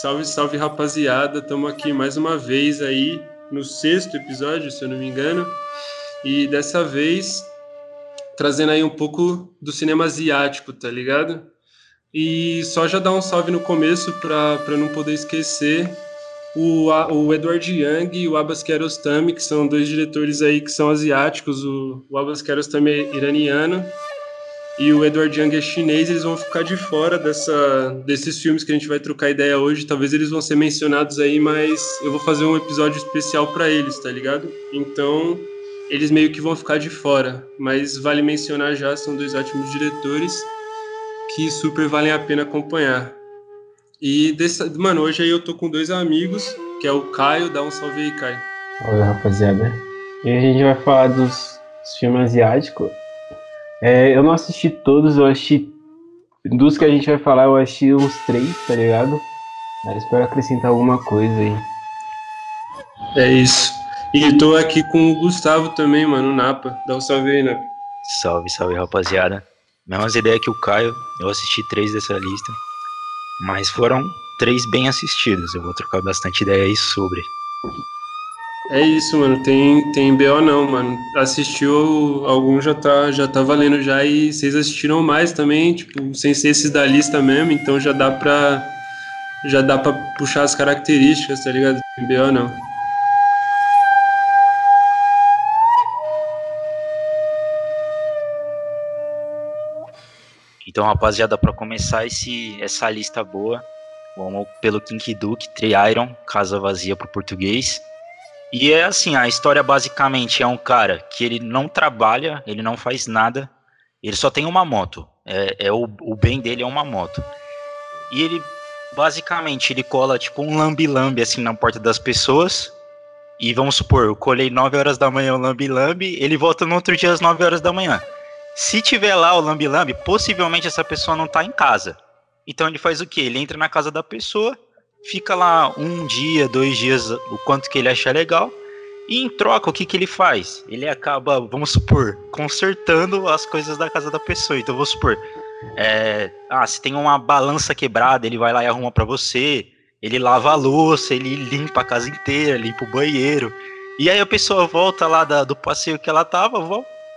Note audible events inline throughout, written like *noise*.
Salve, salve rapaziada, estamos aqui mais uma vez aí no sexto episódio, se eu não me engano, e dessa vez trazendo aí um pouco do cinema asiático, tá ligado? E só já dar um salve no começo para não poder esquecer o, o Edward Young e o Abbas Kiarostami, que são dois diretores aí que são asiáticos. O, o Abbas Kiarostami é iraniano e o Edward Young é chinês, eles vão ficar de fora dessa, desses filmes que a gente vai trocar ideia hoje. Talvez eles vão ser mencionados aí, mas eu vou fazer um episódio especial para eles, tá ligado? Então, eles meio que vão ficar de fora, mas vale mencionar já, são dois ótimos diretores que super valem a pena acompanhar. E, desse, mano, hoje aí eu tô com dois amigos, que é o Caio, dá um salve aí, Caio. Oi, rapaziada. E a gente vai falar dos filmes asiáticos é, eu não assisti todos, eu assisti. Dos que a gente vai falar, eu assisti uns três, tá ligado? Mas espero acrescentar alguma coisa aí. É isso. E tô aqui com o Gustavo também, mano, Napa. Dá um salve aí, Napa. Salve, salve, rapaziada. Mesmas ideias que o Caio, eu assisti três dessa lista. Mas foram três bem assistidos. Eu vou trocar bastante ideia aí sobre. É isso, mano. Tem, tem BO não, mano. Assistiu, algum já tá, já tá valendo já e vocês assistiram mais também, tipo, sem ser esses da lista mesmo, então já dá pra. Já dá pra puxar as características, tá ligado? Tem BO não. Então, rapaziada, para começar esse, essa lista boa, vamos pelo King Duke, Tri-Iron, Casa Vazia pro português. E é assim, a história basicamente é um cara que ele não trabalha, ele não faz nada, ele só tem uma moto. É, é o, o bem dele é uma moto. E ele basicamente ele cola tipo um lambi-lambi assim na porta das pessoas. E vamos supor, eu colhei 9 horas da manhã o lambi-lambi, ele volta no outro dia às 9 horas da manhã. Se tiver lá o lambi-lambi, possivelmente essa pessoa não tá em casa. Então ele faz o quê? Ele entra na casa da pessoa, fica lá um dia, dois dias, o quanto que ele achar legal, e em troca, o que, que ele faz? Ele acaba, vamos supor, consertando as coisas da casa da pessoa. Então, vamos supor, é, ah, se tem uma balança quebrada, ele vai lá e arruma para você. Ele lava a louça, ele limpa a casa inteira, limpa o banheiro. E aí a pessoa volta lá da, do passeio que ela tava,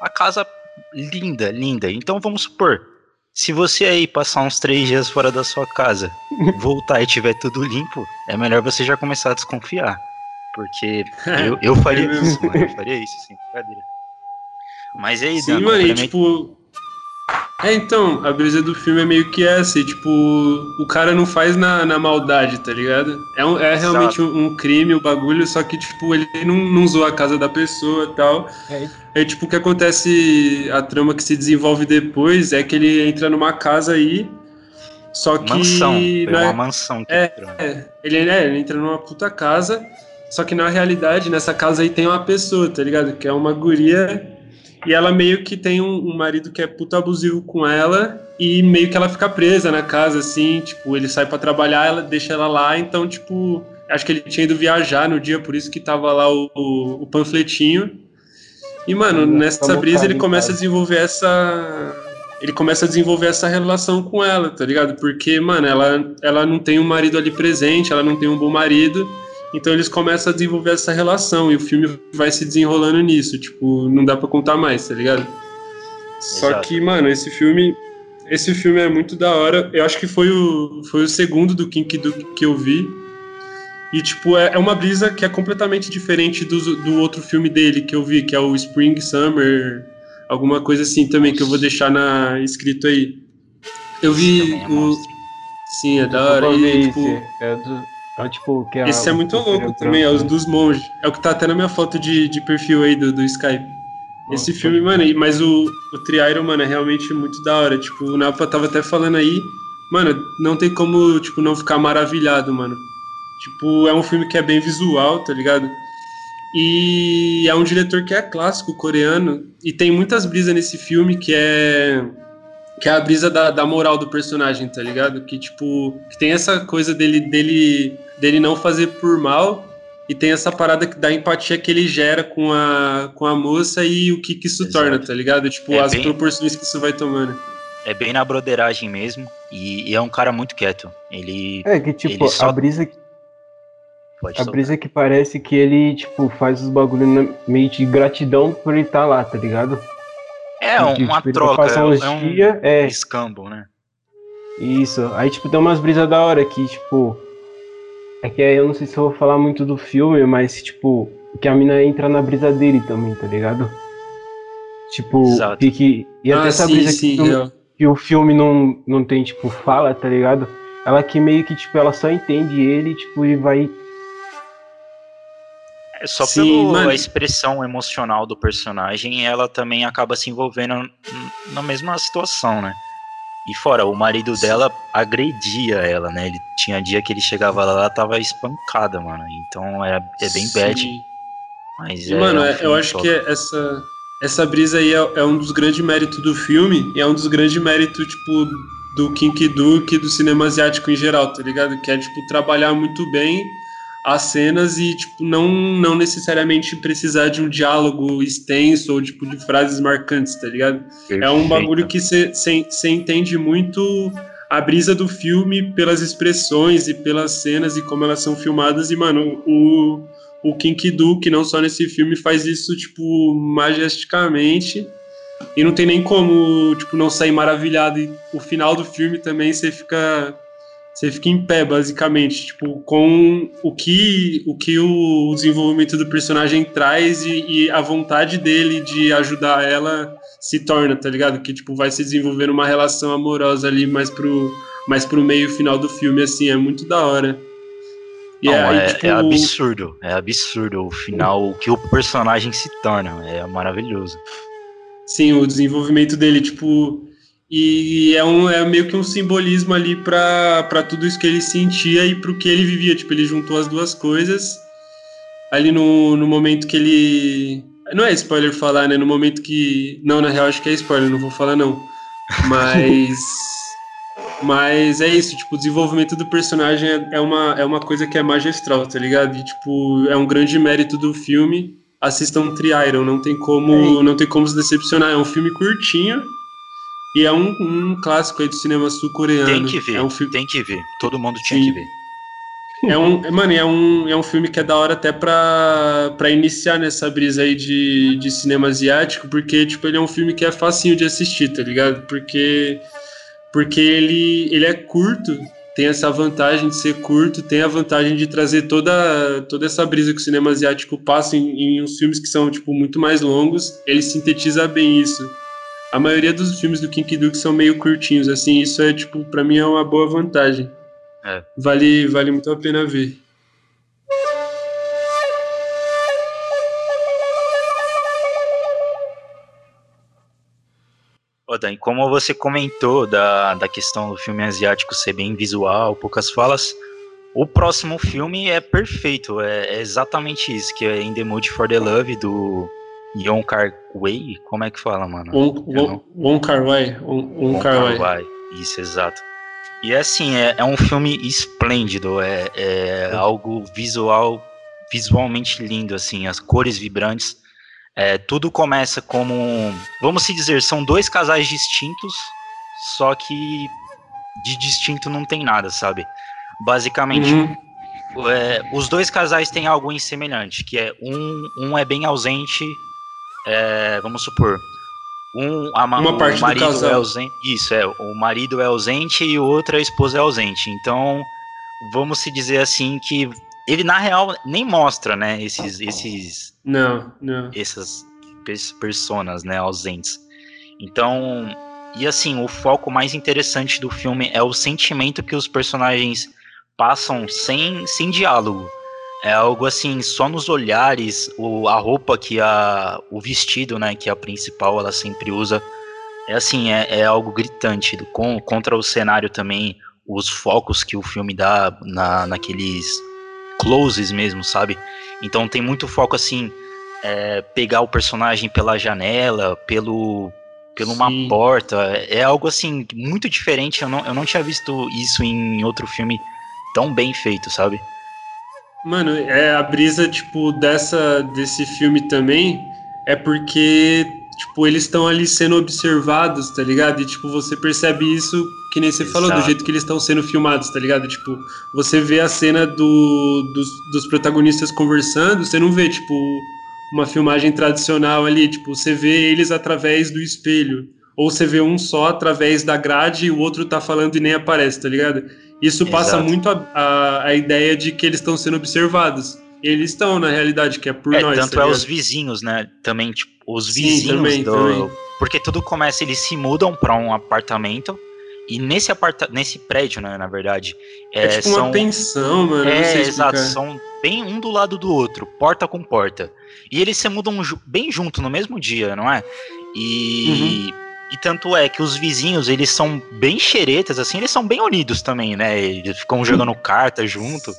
a casa linda, linda. Então, vamos supor, se você aí passar uns três dias fora da sua casa, *laughs* voltar e tiver tudo limpo, é melhor você já começar a desconfiar. Porque *laughs* eu, eu faria é isso, mano. Eu faria isso, sim, brincadeira. Mas aí, Sim, mano, e tipo. É, então, a brisa do filme é meio que essa, e, tipo, o cara não faz na, na maldade, tá ligado? É, um, é realmente um, um, crime, o um bagulho, só que, tipo, ele não, não zoa a casa da pessoa e tal. É. Aí, tipo, o que acontece, a trama que se desenvolve depois é que ele entra numa casa aí, só que... Mansão, né, uma mansão. É, é, ele, é, ele entra numa puta casa, só que na realidade, nessa casa aí tem uma pessoa, tá ligado? Que é uma guria e ela meio que tem um, um, marido que é puta abusivo com ela e meio que ela fica presa na casa, assim, tipo, ele sai para trabalhar, ela deixa ela lá, então, tipo, acho que ele tinha ido viajar no dia, por isso que tava lá o, o, o panfletinho. E, mano, nessa brisa ele começa a desenvolver essa. Ele começa a desenvolver essa relação com ela, tá ligado? Porque, mano, ela, ela não tem um marido ali presente, ela não tem um bom marido. Então eles começam a desenvolver essa relação e o filme vai se desenrolando nisso. Tipo, não dá para contar mais, tá ligado? Só Exato. que, mano, esse filme. Esse filme é muito da hora. Eu acho que foi o, foi o segundo do King do, que eu vi. E, tipo, é, é uma brisa que é completamente diferente do, do outro filme dele que eu vi, que é o Spring Summer, alguma coisa assim também, que eu vou deixar na escrito aí. Eu vi é o. Sim, é da hora. E, tipo, é do, é, tipo, que é Esse é muito louco também, é os dos monges. É o que tá até na minha foto de, de perfil aí do, do Skype. Esse Nossa, filme, mano, mas o, o Tri-Iron, mano, é realmente muito da hora. Tipo, o Napa tava até falando aí, mano, não tem como, tipo, não ficar maravilhado, mano. Tipo, é um filme que é bem visual, tá ligado? E é um diretor que é clássico coreano. E tem muitas brisas nesse filme que é que é a brisa da, da moral do personagem, tá ligado? Que, tipo, que tem essa coisa dele, dele, dele não fazer por mal e tem essa parada da empatia que ele gera com a, com a moça e o que, que isso Exato. torna, tá ligado? Tipo, é as bem... proporções que isso vai tomando. é bem na broderagem mesmo. E, e, é um cara muito quieto. Ele. É que tipo, só... a brisa. Pode a brisa que parece que ele, tipo, faz os bagulhos meio de gratidão por ele estar tá lá, tá ligado? É, tipo, uma tipo, troca. É, é um dia, é escambo, né? Isso. Aí, tipo, tem umas brisas da hora que, tipo. É que eu não sei se eu vou falar muito do filme, mas, tipo, que a mina entra na brisa dele também, tá ligado? Tipo, Exato. que, e até ah, essa sim, brisa sim, que, o, que o filme não, não tem, tipo, fala, tá ligado? Ela que meio que, tipo, ela só entende ele, tipo, e vai. É só sim, pela expressão emocional do personagem, ela também acaba se envolvendo na mesma situação, né? E fora, o marido dela agredia ela, né? Ele tinha dia que ele chegava lá, ela tava espancada, mano. Então é, é bem Sim. bad. Mas e, é, mano, é um eu acho top. que essa, essa brisa aí é, é, um dos grandes méritos do filme, e é um dos grandes méritos, tipo, do Kinky Duke e do cinema asiático em geral, tá ligado? Que é, tipo, trabalhar muito bem as cenas e, tipo, não, não necessariamente precisar de um diálogo extenso ou, tipo, de frases marcantes, tá ligado? É um bagulho que você entende muito a brisa do filme pelas expressões e pelas cenas e como elas são filmadas. E, mano, o, o Kinky Duke, não só nesse filme, faz isso, tipo, majesticamente. E não tem nem como, tipo, não sair maravilhado. E o final do filme também você fica você fica em pé, basicamente, tipo, com o que o, que o desenvolvimento do personagem traz e, e, a vontade dele de ajudar ela se torna, tá ligado? Que, tipo, vai se desenvolvendo uma relação amorosa ali mais pro, mais pro meio final do filme, assim, é muito da hora. E Não, aí, é, tipo, é absurdo, é absurdo o final, o que o personagem se torna, é maravilhoso. Sim, o desenvolvimento dele, tipo, e é, um, é meio que um simbolismo ali para tudo isso que ele sentia e pro que ele vivia. Tipo, ele juntou as duas coisas ali no, no momento que ele. Não é spoiler falar, né? No momento que. Não, na real, acho que é spoiler, não vou falar, não. Mas. *laughs* Mas é isso, tipo, o desenvolvimento do personagem é, é, uma, é uma coisa que é magistral, tá ligado? E, tipo, é um grande mérito do filme. Assistam Tri-Iron, não tem como, não tem como se decepcionar. É um filme curtinho, e é um, um clássico aí do cinema sul-coreano. Tem que ver, é um filme... tem que ver. Todo mundo tinha Sim. que ver. É um, mano, é um, é um filme que é da hora até pra, pra iniciar nessa brisa aí de, de cinema asiático, porque, tipo, ele é um filme que é facinho de assistir, tá ligado? Porque, porque ele, ele é curto, tem essa vantagem de ser curto, tem a vantagem de trazer toda, toda essa brisa que o cinema asiático passa em, em uns filmes que são, tipo, muito mais longos, ele sintetiza bem isso a maioria dos filmes do Kinky Duke são meio curtinhos, assim, isso é, tipo, pra mim é uma boa vantagem. É. Vale, vale muito a pena ver. Ô, Dan, como você comentou da, da questão do filme asiático ser bem visual, poucas falas, o próximo filme é perfeito, é, é exatamente isso, que é In the Mood for the Love, do Yon Kar Wai? Como é que fala, mano? Won Kar Wai. Won Kar Wai. Isso, exato. E é assim, é, é um filme esplêndido, é, é algo visual, visualmente lindo, assim, as cores vibrantes. É, tudo começa como, vamos se dizer, são dois casais distintos, só que de distinto não tem nada, sabe? Basicamente, uhum. é, os dois casais têm algo em semelhante, que é um, um é bem ausente é, vamos supor, um, a, uma parte o marido do casal. é ausente. Isso, é, o marido é ausente e outra esposa é ausente. Então, vamos se dizer assim que ele na real nem mostra, né, esses esses não, não. essas personas, né, ausentes. Então, e assim, o foco mais interessante do filme é o sentimento que os personagens passam sem sem diálogo. É algo assim, só nos olhares, o, a roupa que a. o vestido, né, que a principal ela sempre usa. É assim, é, é algo gritante. Com, contra o cenário também, os focos que o filme dá na, naqueles closes mesmo, sabe? Então tem muito foco assim, é, pegar o personagem pela janela, pelo pela uma porta. É algo assim, muito diferente. Eu não, eu não tinha visto isso em outro filme tão bem feito, sabe? Mano, é a brisa, tipo, dessa, desse filme também é porque tipo, eles estão ali sendo observados, tá ligado? E, tipo, você percebe isso, que nem você Exato. falou, do jeito que eles estão sendo filmados, tá ligado? Tipo, você vê a cena do, dos, dos protagonistas conversando, você não vê, tipo, uma filmagem tradicional ali, tipo, você vê eles através do espelho. Ou você vê um só através da grade e o outro tá falando e nem aparece, tá ligado? Isso passa Exato. muito a, a, a, ideia de que eles estão sendo observados. Eles estão, na realidade, que é por é, nós. Tanto tá é os vizinhos, né? Também, tipo, os vizinhos Sim, também, do. Também. Porque tudo começa, eles se mudam para um apartamento. E nesse aparta nesse prédio, né, na verdade. É, é tipo são... uma pensão, mano. É, exato. São bem um do lado do outro, porta com porta. E eles se mudam bem junto no mesmo dia, não é? E. Uhum. E tanto é que os vizinhos, eles são bem xeretas, assim, eles são bem unidos também, né? Eles ficam jogando carta junto.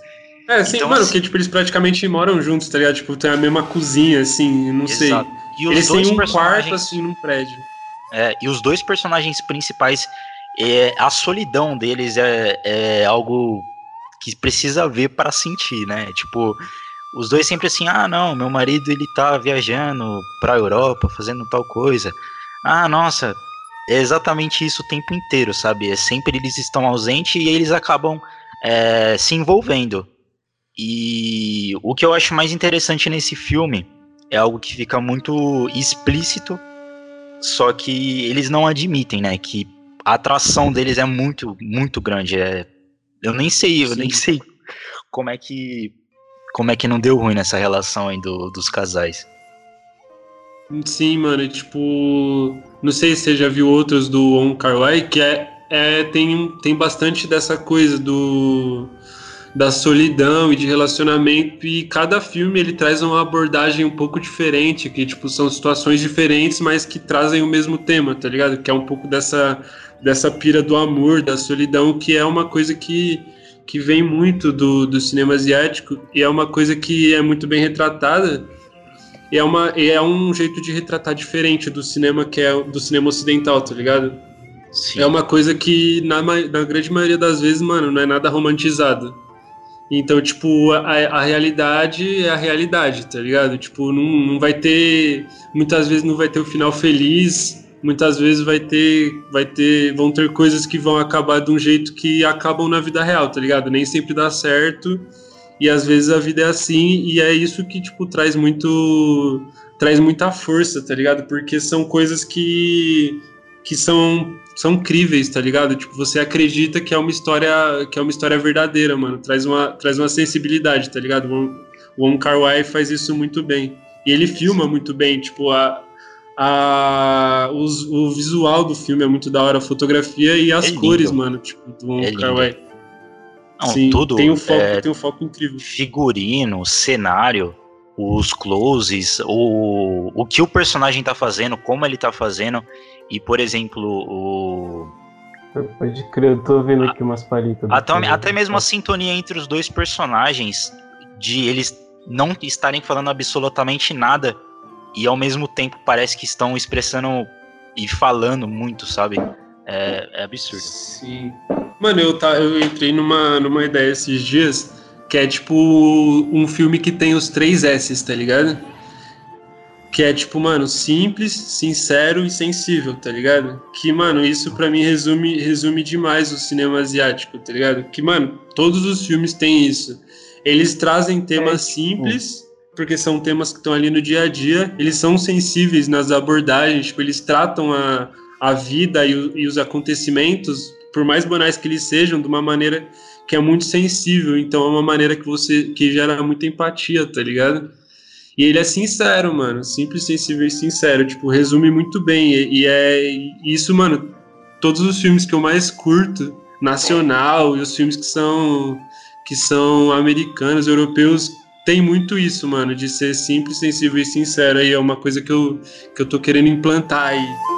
É, sim, então, mano, assim, porque tipo, eles praticamente moram juntos, tá ligado? Tipo, tem a mesma cozinha, assim, não exato. sei. E eles têm um quarto, assim, num prédio. É, e os dois personagens principais, é, a solidão deles é, é algo que precisa ver para sentir, né? Tipo, os dois sempre assim, ah, não, meu marido ele tá viajando pra Europa, fazendo tal coisa. Ah, nossa, é exatamente isso o tempo inteiro, sabe? É sempre eles estão ausentes e eles acabam é, se envolvendo. E o que eu acho mais interessante nesse filme é algo que fica muito explícito, só que eles não admitem, né? Que a atração deles é muito, muito grande. É, eu nem sei, eu Sim. nem sei como é que como é que não deu ruim nessa relação aí do, dos casais. Sim, mano, tipo, não sei se você já viu outros do On Kar Wai, que é, é tem, tem bastante dessa coisa do da solidão e de relacionamento e cada filme ele traz uma abordagem um pouco diferente, que tipo são situações diferentes, mas que trazem o mesmo tema, tá ligado? Que é um pouco dessa dessa pira do amor, da solidão, que é uma coisa que que vem muito do, do cinema asiático e é uma coisa que é muito bem retratada e é, uma, e é um jeito de retratar diferente do cinema que é do cinema ocidental, tá ligado? Sim. É uma coisa que, na, na grande maioria das vezes, mano, não é nada romantizado. Então, tipo, a, a realidade é a realidade, tá ligado? Tipo, não, não vai ter. Muitas vezes não vai ter o final feliz, muitas vezes vai ter. Vai ter. Vão ter coisas que vão acabar de um jeito que acabam na vida real, tá ligado? Nem sempre dá certo. E às vezes a vida é assim, e é isso que, tipo, traz muito. traz muita força, tá ligado? Porque são coisas que. que são. são críveis, tá ligado? Tipo, você acredita que é uma história. que é uma história verdadeira, mano. Traz uma, traz uma sensibilidade, tá ligado? O Wong Kar Wai faz isso muito bem. E ele filma muito bem, tipo, a, a, os, o visual do filme é muito da hora, a fotografia e as é cores, mano, tipo, do Wong é Kar Wai. Não, Sim, tudo. Tem um foco, é, tem um foco incrível. Figurino, cenário, os closes, o, o que o personagem tá fazendo, como ele tá fazendo. E, por exemplo, o. Pode crer, eu tô vendo aqui umas palitas. Até, até mesmo a sintonia entre os dois personagens, de eles não estarem falando absolutamente nada e ao mesmo tempo parece que estão expressando e falando muito, sabe? É, é absurdo. Sim. Mano, eu, tá, eu entrei numa, numa ideia esses dias que é tipo um filme que tem os três S's, tá ligado? Que é tipo, mano, simples, sincero e sensível, tá ligado? Que, mano, isso para mim resume, resume demais o cinema asiático, tá ligado? Que, mano, todos os filmes têm isso. Eles trazem temas simples, porque são temas que estão ali no dia a dia, eles são sensíveis nas abordagens, tipo, eles tratam a, a vida e, o, e os acontecimentos por mais banais que eles sejam, de uma maneira que é muito sensível. Então é uma maneira que você que gera muita empatia, tá ligado? E ele é sincero, mano, simples, sensível e sincero, tipo, resume muito bem. E, e é isso, mano, todos os filmes que eu mais curto, nacional, e os filmes que são que são americanos, europeus, tem muito isso, mano, de ser simples, sensível e sincero. E é uma coisa que eu, que eu tô querendo implantar aí.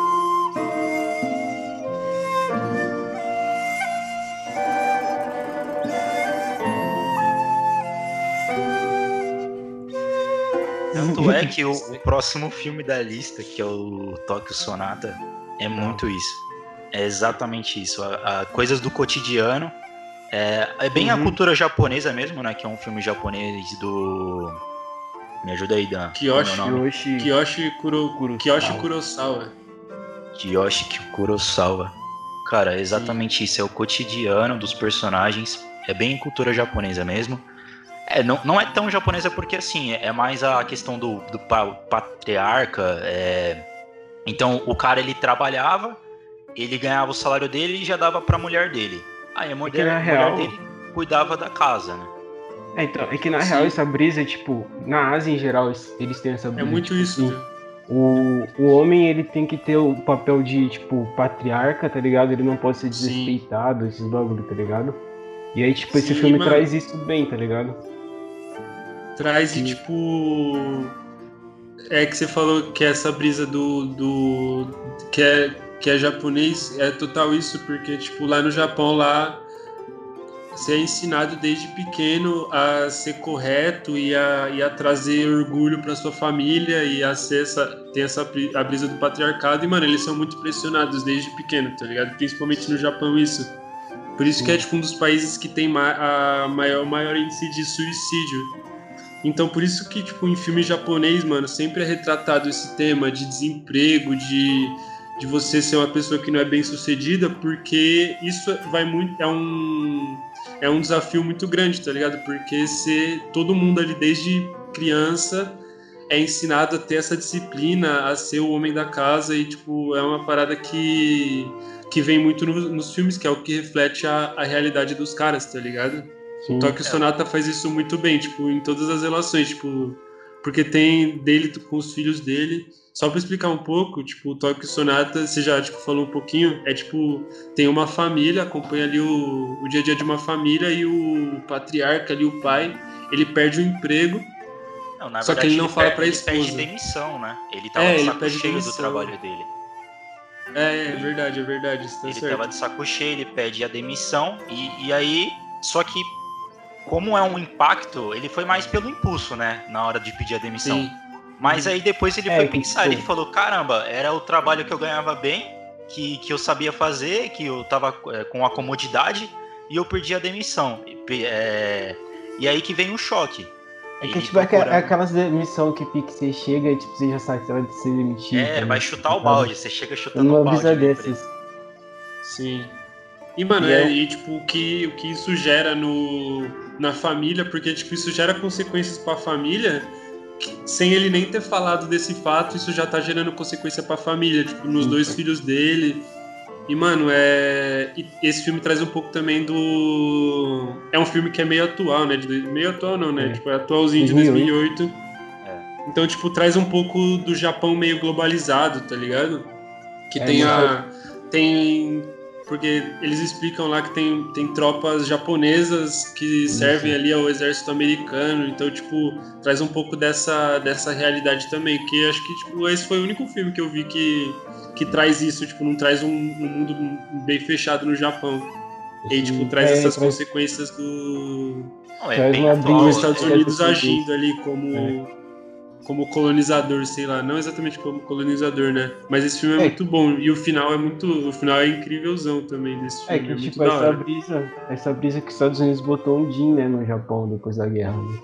É que o, o próximo filme da lista, que é o Tóquio Sonata, é muito isso. É exatamente isso. A, a coisas do cotidiano. É, é bem uhum. a cultura japonesa mesmo, né? Que é um filme japonês do Me ajuda aí, Dan. Kiyoshi, é o nome? Yoshi. Kiyoshi, Kuro, Kurosawa. Kiyoshi Kurosawa. Kiyoshi Kurosawa. Cara, é exatamente isso. É o cotidiano dos personagens. É bem cultura japonesa mesmo. É, não, não é tão japonesa porque, assim, é mais a questão do, do pa- patriarca. é. Então, o cara, ele trabalhava, ele ganhava o salário dele e já dava pra mulher dele. Aí a mulher, na a mulher real- dele cuidava da casa, né? É, então, é que na Sim. real essa brisa, tipo, na Ásia em geral, eles- têm essa É brisa. muito tipo, isso, assim, viu? O, o homem, ele tem que ter o papel de, tipo, patriarca, tá ligado? Ele não pode ser Sim. desrespeitado, esses bagulho, tá ligado? E aí, tipo, esse Sim, filme mano. traz isso bem, tá ligado? Traz e tipo. É que você falou que essa brisa do. do que, é, que é japonês, é total isso, porque, tipo, lá no Japão, lá. Você é ensinado desde pequeno a ser correto e a, e a trazer orgulho pra sua família e a ser essa, ter essa a brisa do patriarcado. E, mano, eles são muito pressionados desde pequeno, tá ligado? Principalmente no Japão, isso. Por isso que é tipo um dos países que tem ma a maior, maior índice de suicídio. Então por isso que, tipo, em filme japonês, mano, sempre é retratado esse tema de desemprego, de, de você ser uma pessoa que não é bem sucedida, porque isso vai muito. É um, é um desafio muito grande, tá ligado? Porque se todo mundo ali desde criança é ensinado a ter essa disciplina, a ser o homem da casa e, tipo, é uma parada que, que vem muito no- nos filmes, que é o que reflete a, a realidade dos caras, tá ligado? Sim. Tokyo Sonata faz isso muito bem, tipo, em todas as relações, tipo, porque tem dele com os filhos dele. Só pra explicar um pouco, tipo, o Tokyo Sonata, você já tipo, falou um pouquinho, é tipo, tem uma família, acompanha ali o, o dia a dia de uma família e o patriarca ali, o pai, ele perde o emprego. Não, na Só que verdade, ele não fala pede, pra ele pede esposa. demissão, né? Ele tava É, de ele saco cheio do demissão. trabalho dele. É, é verdade, é verdade, isso tá ele certo. tava de saco cheio, ele pede a demissão e, e aí, só que como é um impacto, ele foi mais pelo impulso, né, na hora de pedir a demissão. Sim. Mas aí depois ele É, foi pensar, ele falou, caramba, era o trabalho que eu ganhava bem, que, que eu sabia fazer, que eu tava é, com a comodidade e eu perdi a demissão. E, é, e aí que vem o choque. É que, Ele tipo, é, é procurando- aquelas demissão que você chega e, tipo, você já sabe que você vai ser demitido. É, né? vai chutar o Tipo, balde, você chega chutando Uma o balde. na dessas. empresa. Sim. E, mano, E é, é- e, tipo, o que, o que isso gera no, na família, porque, tipo, isso gera consequências pra família, que, sem ele nem ter falado desse fato, isso já tá gerando consequência pra família, tipo, nos Sim. dois filhos dele. E, mano, é. esse filme traz um pouco também do. É um filme que é meio atual, né? De, meio atual não, né? É. Tipo, é atualzinho de 2008. 2008. Então, tipo, traz um pouco do Japão meio globalizado, tá ligado? Que É, tem a. Tem. Porque eles explicam lá que tem, tem tropas japonesas que servem ali ao exército americano. Então, tipo, traz um pouco dessa, dessa realidade também. Que acho que, tipo, esse foi o único filme que eu vi que, que traz isso. Tipo, não traz um, um mundo bem fechado no Japão. E tipo, traz É, essas traz- consequência do, Não, é bem atual. dos Sim, Estados é, Unidos é, agindo ali como, É. como colonizador, sei lá, não exatamente como colonizador, né? Mas esse filme é, É. muito bom e o final é muito, o final é incrívelzão também desse É filme, que, é, tipo, essa brisa, essa brisa que os Estados Unidos botou um DIN, né, no Japão depois da guerra. Né?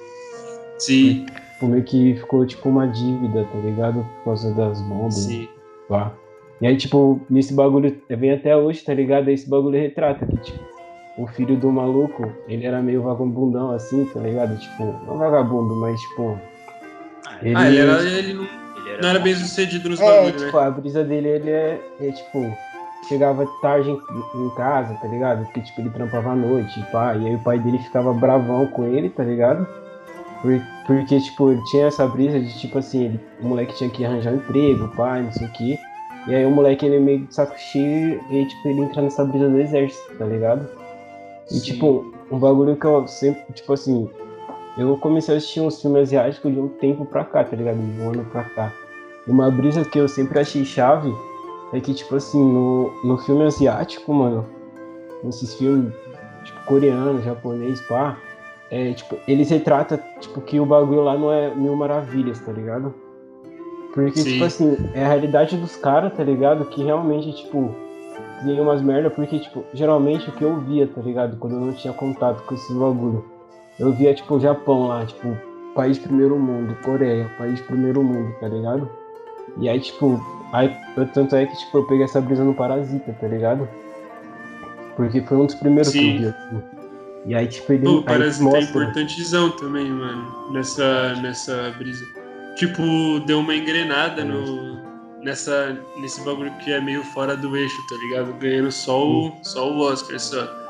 Sim, Tipo, meio que ficou, tipo, uma dívida, tá ligado? Por causa das bombas. sim, Pá. E aí, tipo, nesse bagulho, vem até hoje, tá ligado? Esse bagulho retrata que, tipo, o filho do maluco, ele era meio vagabundão assim, tá ligado? Tipo, não vagabundo, mas, tipo. Ele, Ah, ele era, ele não, Ele não era bem sucedido nos É, bagulhos, tipo, né? a brisa dele, ele é, é, tipo, chegava tarde em, em casa, tá ligado? Porque, tipo, ele trampava à noite, pá, e aí o pai dele ficava bravão com ele, tá ligado? Por- porque, tipo, ele tinha essa brisa de, tipo assim, ele, o moleque tinha que arranjar um emprego, pá, não sei o quê. E aí o moleque, ele é meio de saco cheio, e tipo, ele entra nessa brisa do exército, tá ligado? E, Sim. tipo, um bagulho que eu sempre, tipo assim, eu comecei a assistir uns filmes asiáticos de um tempo pra cá, tá ligado? De um ano pra cá. Uma brisa que eu sempre achei chave é que, tipo assim, no, no filme asiático, mano, nesses filmes, tipo, coreano, japonês, pá, é, tipo, eles retratam, tipo, que o bagulho lá não é mil maravilhas, tá ligado? Porque, Sim. tipo assim, é a realidade dos caras, tá ligado? Que realmente, tipo, tem umas merda, porque, tipo, geralmente o que eu via, tá ligado? Quando eu não tinha contato com esse bagulho, eu via, tipo, o Japão lá, tipo, país primeiro mundo, Coreia, país primeiro mundo, tá ligado? E aí, tipo, aí, tanto é que tipo, eu peguei essa brisa no Parasita, tá ligado? Porque foi um dos primeiros Sim. que eu vi, assim. E aí, tipo, ele. Pô, Parasita mostra... é importantezão também, mano, nessa, nessa brisa. Tipo, deu uma engrenada no, nessa, nesse bagulho que é meio fora do eixo, tá ligado? Ganhando só o, só o Oscar só.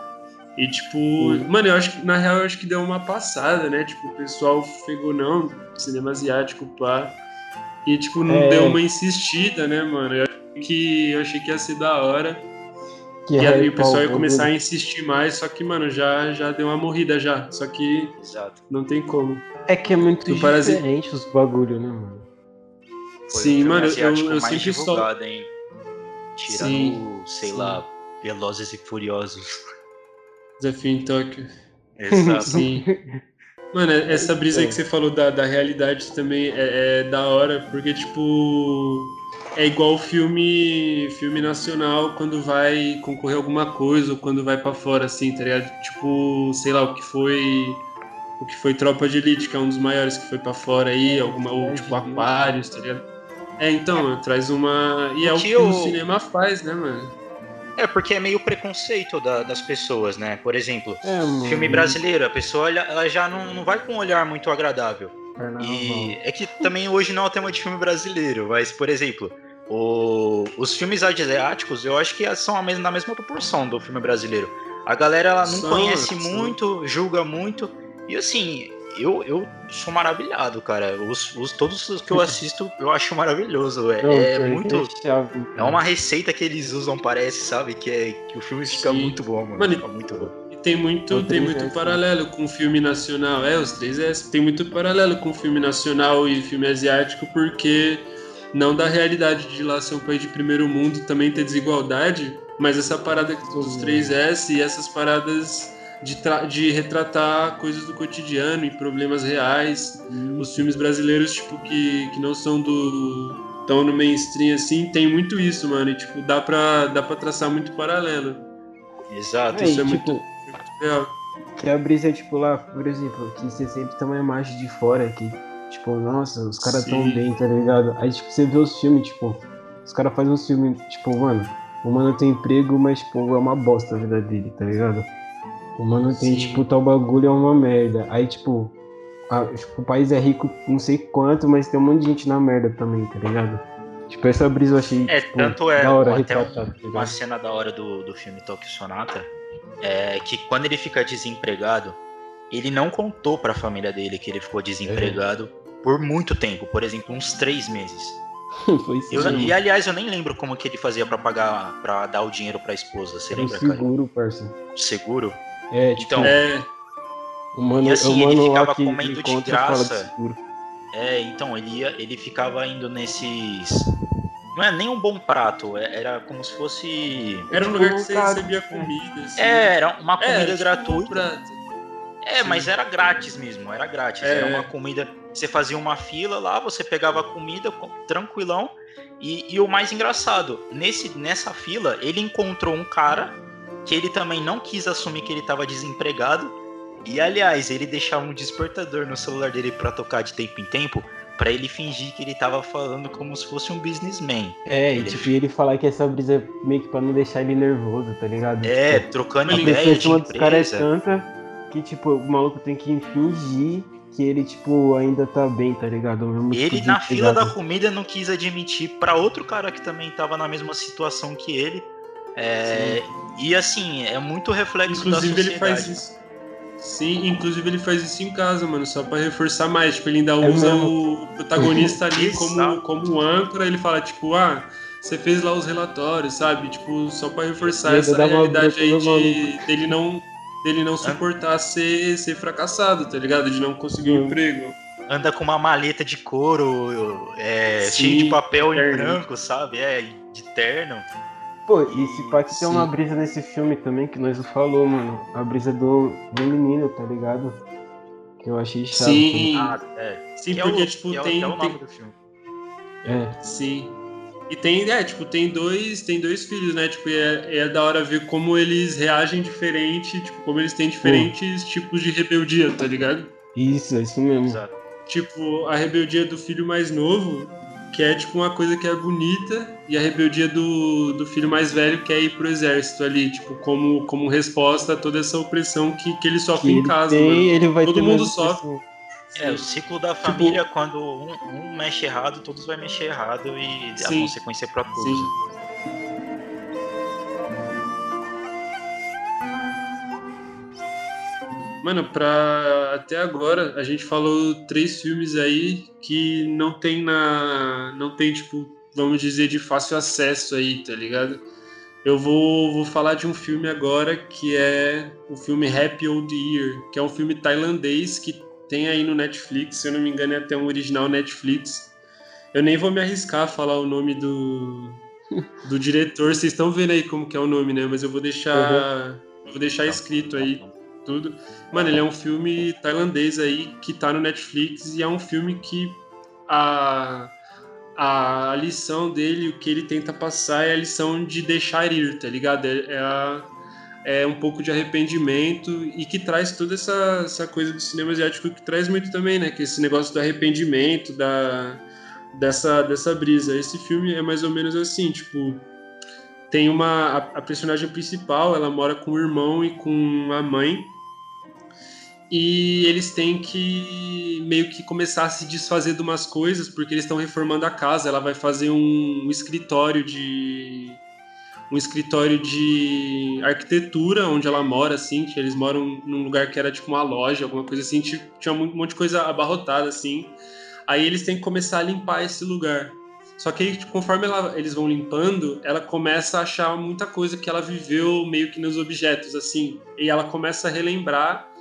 E tipo, mano, eu acho que na real eu acho que deu uma passada, né? Tipo, o pessoal pegou não, cinema asiático, pá. E tipo, não é... deu uma insistida, né, mano? Eu achei que, eu achei que ia ser da hora. Que e aí o pessoal ia começar a insistir mais, só que, mano, já, já deu uma morrida já. Só que Exato. não tem como. É que é muito diferente parasita... os bagulho, né, mano? Foi Sim, mano, eu, eu sempre divulgado, só... hein? Tirando, Sim. sei Sim. lá, Velozes e Furiosos. Desafio em Tóquio. Exato. *laughs* Sim. Mano, essa brisa aí que você falou da, da realidade também é, é, da hora, porque, tipo, é igual filme filme nacional quando vai concorrer alguma coisa ou quando vai para fora, assim, tá ligado? Tipo, sei lá, o que foi. O que foi Tropa de Elite, que é um dos maiores que foi para fora aí, alguma, ou tipo Aquários, tá ligado? É, então, traz uma. E é o que o cinema faz, né, mano? É, porque é meio preconceito da, das pessoas, né? Por exemplo, é, filme brasileiro, a pessoa ela já não, não vai com um olhar muito agradável. É, e é que também hoje não é o tema de filme brasileiro, mas, por exemplo, o, os filmes asiáticos eu acho que são na mesma proporção do filme brasileiro. A galera ela não são, conhece muito, julga muito. E assim, eu, eu sou maravilhado, cara. Os, os, todos os que eu *laughs* assisto, eu acho maravilhoso. É, Não, é muito. É uma receita que eles usam, parece, sabe? Que, é, que o filme fica Sim. muito bom, mano. mano fica muito bom. E tem muito, tem muito paralelo com o filme nacional. É, os três S. Tem muito paralelo com o filme nacional e filme asiático, porque não da realidade de lá ser um país de primeiro mundo também ter desigualdade, mas essa parada dos três S e essas paradas de, de retratar coisas do cotidiano e problemas reais. Hum. Os filmes brasileiros, tipo, que, que não são do. tão no mainstream assim, tem muito isso, mano. E, tipo, dá pra, dá pra traçar muito paralelo. Exato. É, isso é tipo, muito, muito real. Que a brisa é, tipo, lá, por exemplo, que você sempre tem uma imagem de fora que, tipo, nossa, os caras tão bem, tá ligado? Aí, tipo, você vê os filmes, tipo, os caras fazem uns filmes, tipo, mano, o mano tem emprego, mas, tipo, é uma bosta a vida dele, tá ligado? O mano tem, Sim. tipo, tal bagulho é uma merda. Aí, tipo, a, tipo, o país é rico não sei quanto, mas tem um monte de gente na merda também, tá ligado? Tipo, essa brisa eu achei. É, tipo, tanto é da hora, até um, tá uma cena da hora do, do filme Tokyo Sonata é que quando ele fica desempregado, ele não contou pra família dele que ele ficou desempregado é. por muito tempo, por exemplo, uns três meses. *laughs* Foi eu, e aliás, eu nem lembro como que ele fazia para pagar, para dar o dinheiro pra esposa. Você lembra, seguro, cara? Seguro, parça. Seguro? É, tipo, então, é... O mano, e assim, o mano ele ficava comendo de graça. De é, então, ele, ia, ele ficava indo nesses. Não é nem um bom prato, é, era como se fosse. Era um tipo, lugar que você recebia comida. Assim. É, era uma comida é, gratuita. Tipo é, Sim. mas era grátis mesmo, era grátis. É. Era uma comida. Você fazia uma fila lá, você pegava a comida tranquilão. E, e o mais engraçado, nesse, nessa fila, ele encontrou um cara que ele também não quis assumir que ele estava desempregado. E aliás, ele deixava um despertador no celular dele para tocar de tempo em tempo, para ele fingir que ele tava falando como se fosse um businessman. É, ele... e tipo, ele falar que essa brisa é meio que pra não deixar ele nervoso, tá ligado? É, tipo, trocando ideia de dos caras é tanta que, tipo, o maluco tem que fingir que ele, tipo, ainda tá bem, tá ligado? ele, na fila da comida, não quis admitir para outro cara que também tava na mesma situação que ele. É, e assim, é muito reflexo inclusive, da sociedade. ele faz isso. Sim, inclusive ele faz isso em casa, mano, só para reforçar mais. Tipo, ele ainda é usa o protagonista ali como, como âncora, ele fala, tipo, ah, você fez lá os relatórios, sabe? Tipo, só para reforçar essa realidade aí de, dele não dele não suportar ser, ser fracassado, tá ligado? De não conseguir um emprego. Anda com uma maleta de couro, é, cheio de papel terno. em branco, sabe? É, de terno. Pô, e se pá que tem uma brisa nesse filme também, que nós falou, mano. A brisa do, do menino, tá ligado? Que eu achei chato. Sim, ah, é. Sim, que porque, é o, tipo, é tem. É o tem... do filme. É. Sim. E tem, é, tipo, tem dois, tem dois filhos, né? Tipo, é, é da hora ver como eles reagem diferente, tipo, como eles têm diferentes Pô. tipos de rebeldia, tá ligado? Isso, é isso mesmo. Exato. tipo, a rebeldia do filho mais novo, que é tipo uma coisa que é bonita, e a rebeldia do, do filho mais velho que é ir pro exército ali, tipo, como, como resposta a toda essa opressão que, que ele sofre Que em casa. tem, mano. ele vai Todo ter mundo sofre. opressão. É, o ciclo da Tipo- família, quando um, um mexe errado, todos vai mexer errado e a Sim. consequência é pra todos. Sim. Mano, pra até agora a gente falou três filmes aí que não tem na. não tem, tipo, vamos dizer, de fácil acesso aí, tá ligado? Eu vou, vou falar de um filme agora que é o filme Happy Old Year, que é um filme tailandês que tem aí no Netflix, se eu não me engano é até um original Netflix. Eu nem vou me arriscar a falar o nome do, *laughs* do diretor, vocês estão vendo aí como que é o nome, né? Mas eu vou deixar, eu vou deixar escrito aí tudo. Mano, ele é um filme tailandês aí que tá no Netflix e é um filme que a, a lição dele, o que ele tenta passar é a lição de deixar ir, tá ligado? É, é, a- é um pouco de arrependimento e que traz toda essa, essa coisa do cinema asiático que traz muito também, né? Que esse negócio do arrependimento, da, dessa, dessa brisa. Esse filme é mais ou menos assim, tipo, tem uma a, a personagem principal, ela mora com o irmão e com a mãe. E eles têm que meio que começar a se desfazer de umas coisas, porque eles estão reformando a casa. Ela vai fazer um escritório de um escritório de arquitetura onde ela mora, assim, que eles moram num lugar que era tipo uma loja, alguma coisa assim, tinha um monte de coisa abarrotada, assim. Aí eles têm que começar a limpar esse lugar. Só que aí, tipo, conforme ela- eles vão limpando, ela começa a achar muita coisa que ela viveu meio que nos objetos, assim. E ela começa a relembrar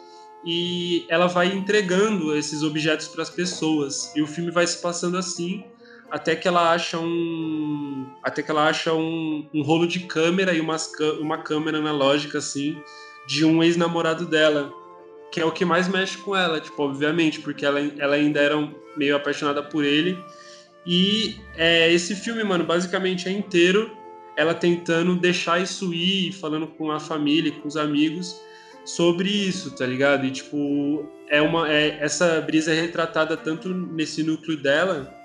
e ela vai entregando esses objetos para as pessoas. E o filme vai se passando assim até que ela acha um até que ela acha um, um rolo de câmera e umas, cã- uma câmera analógica assim de um ex-namorado dela que é o que mais mexe com ela tipo obviamente porque ela, ela ainda era meio apaixonada por ele e é, esse filme mano basicamente é inteiro ela tentando deixar isso ir falando com a família com os amigos sobre isso tá ligado e tipo é uma é, essa brisa é retratada tanto nesse núcleo dela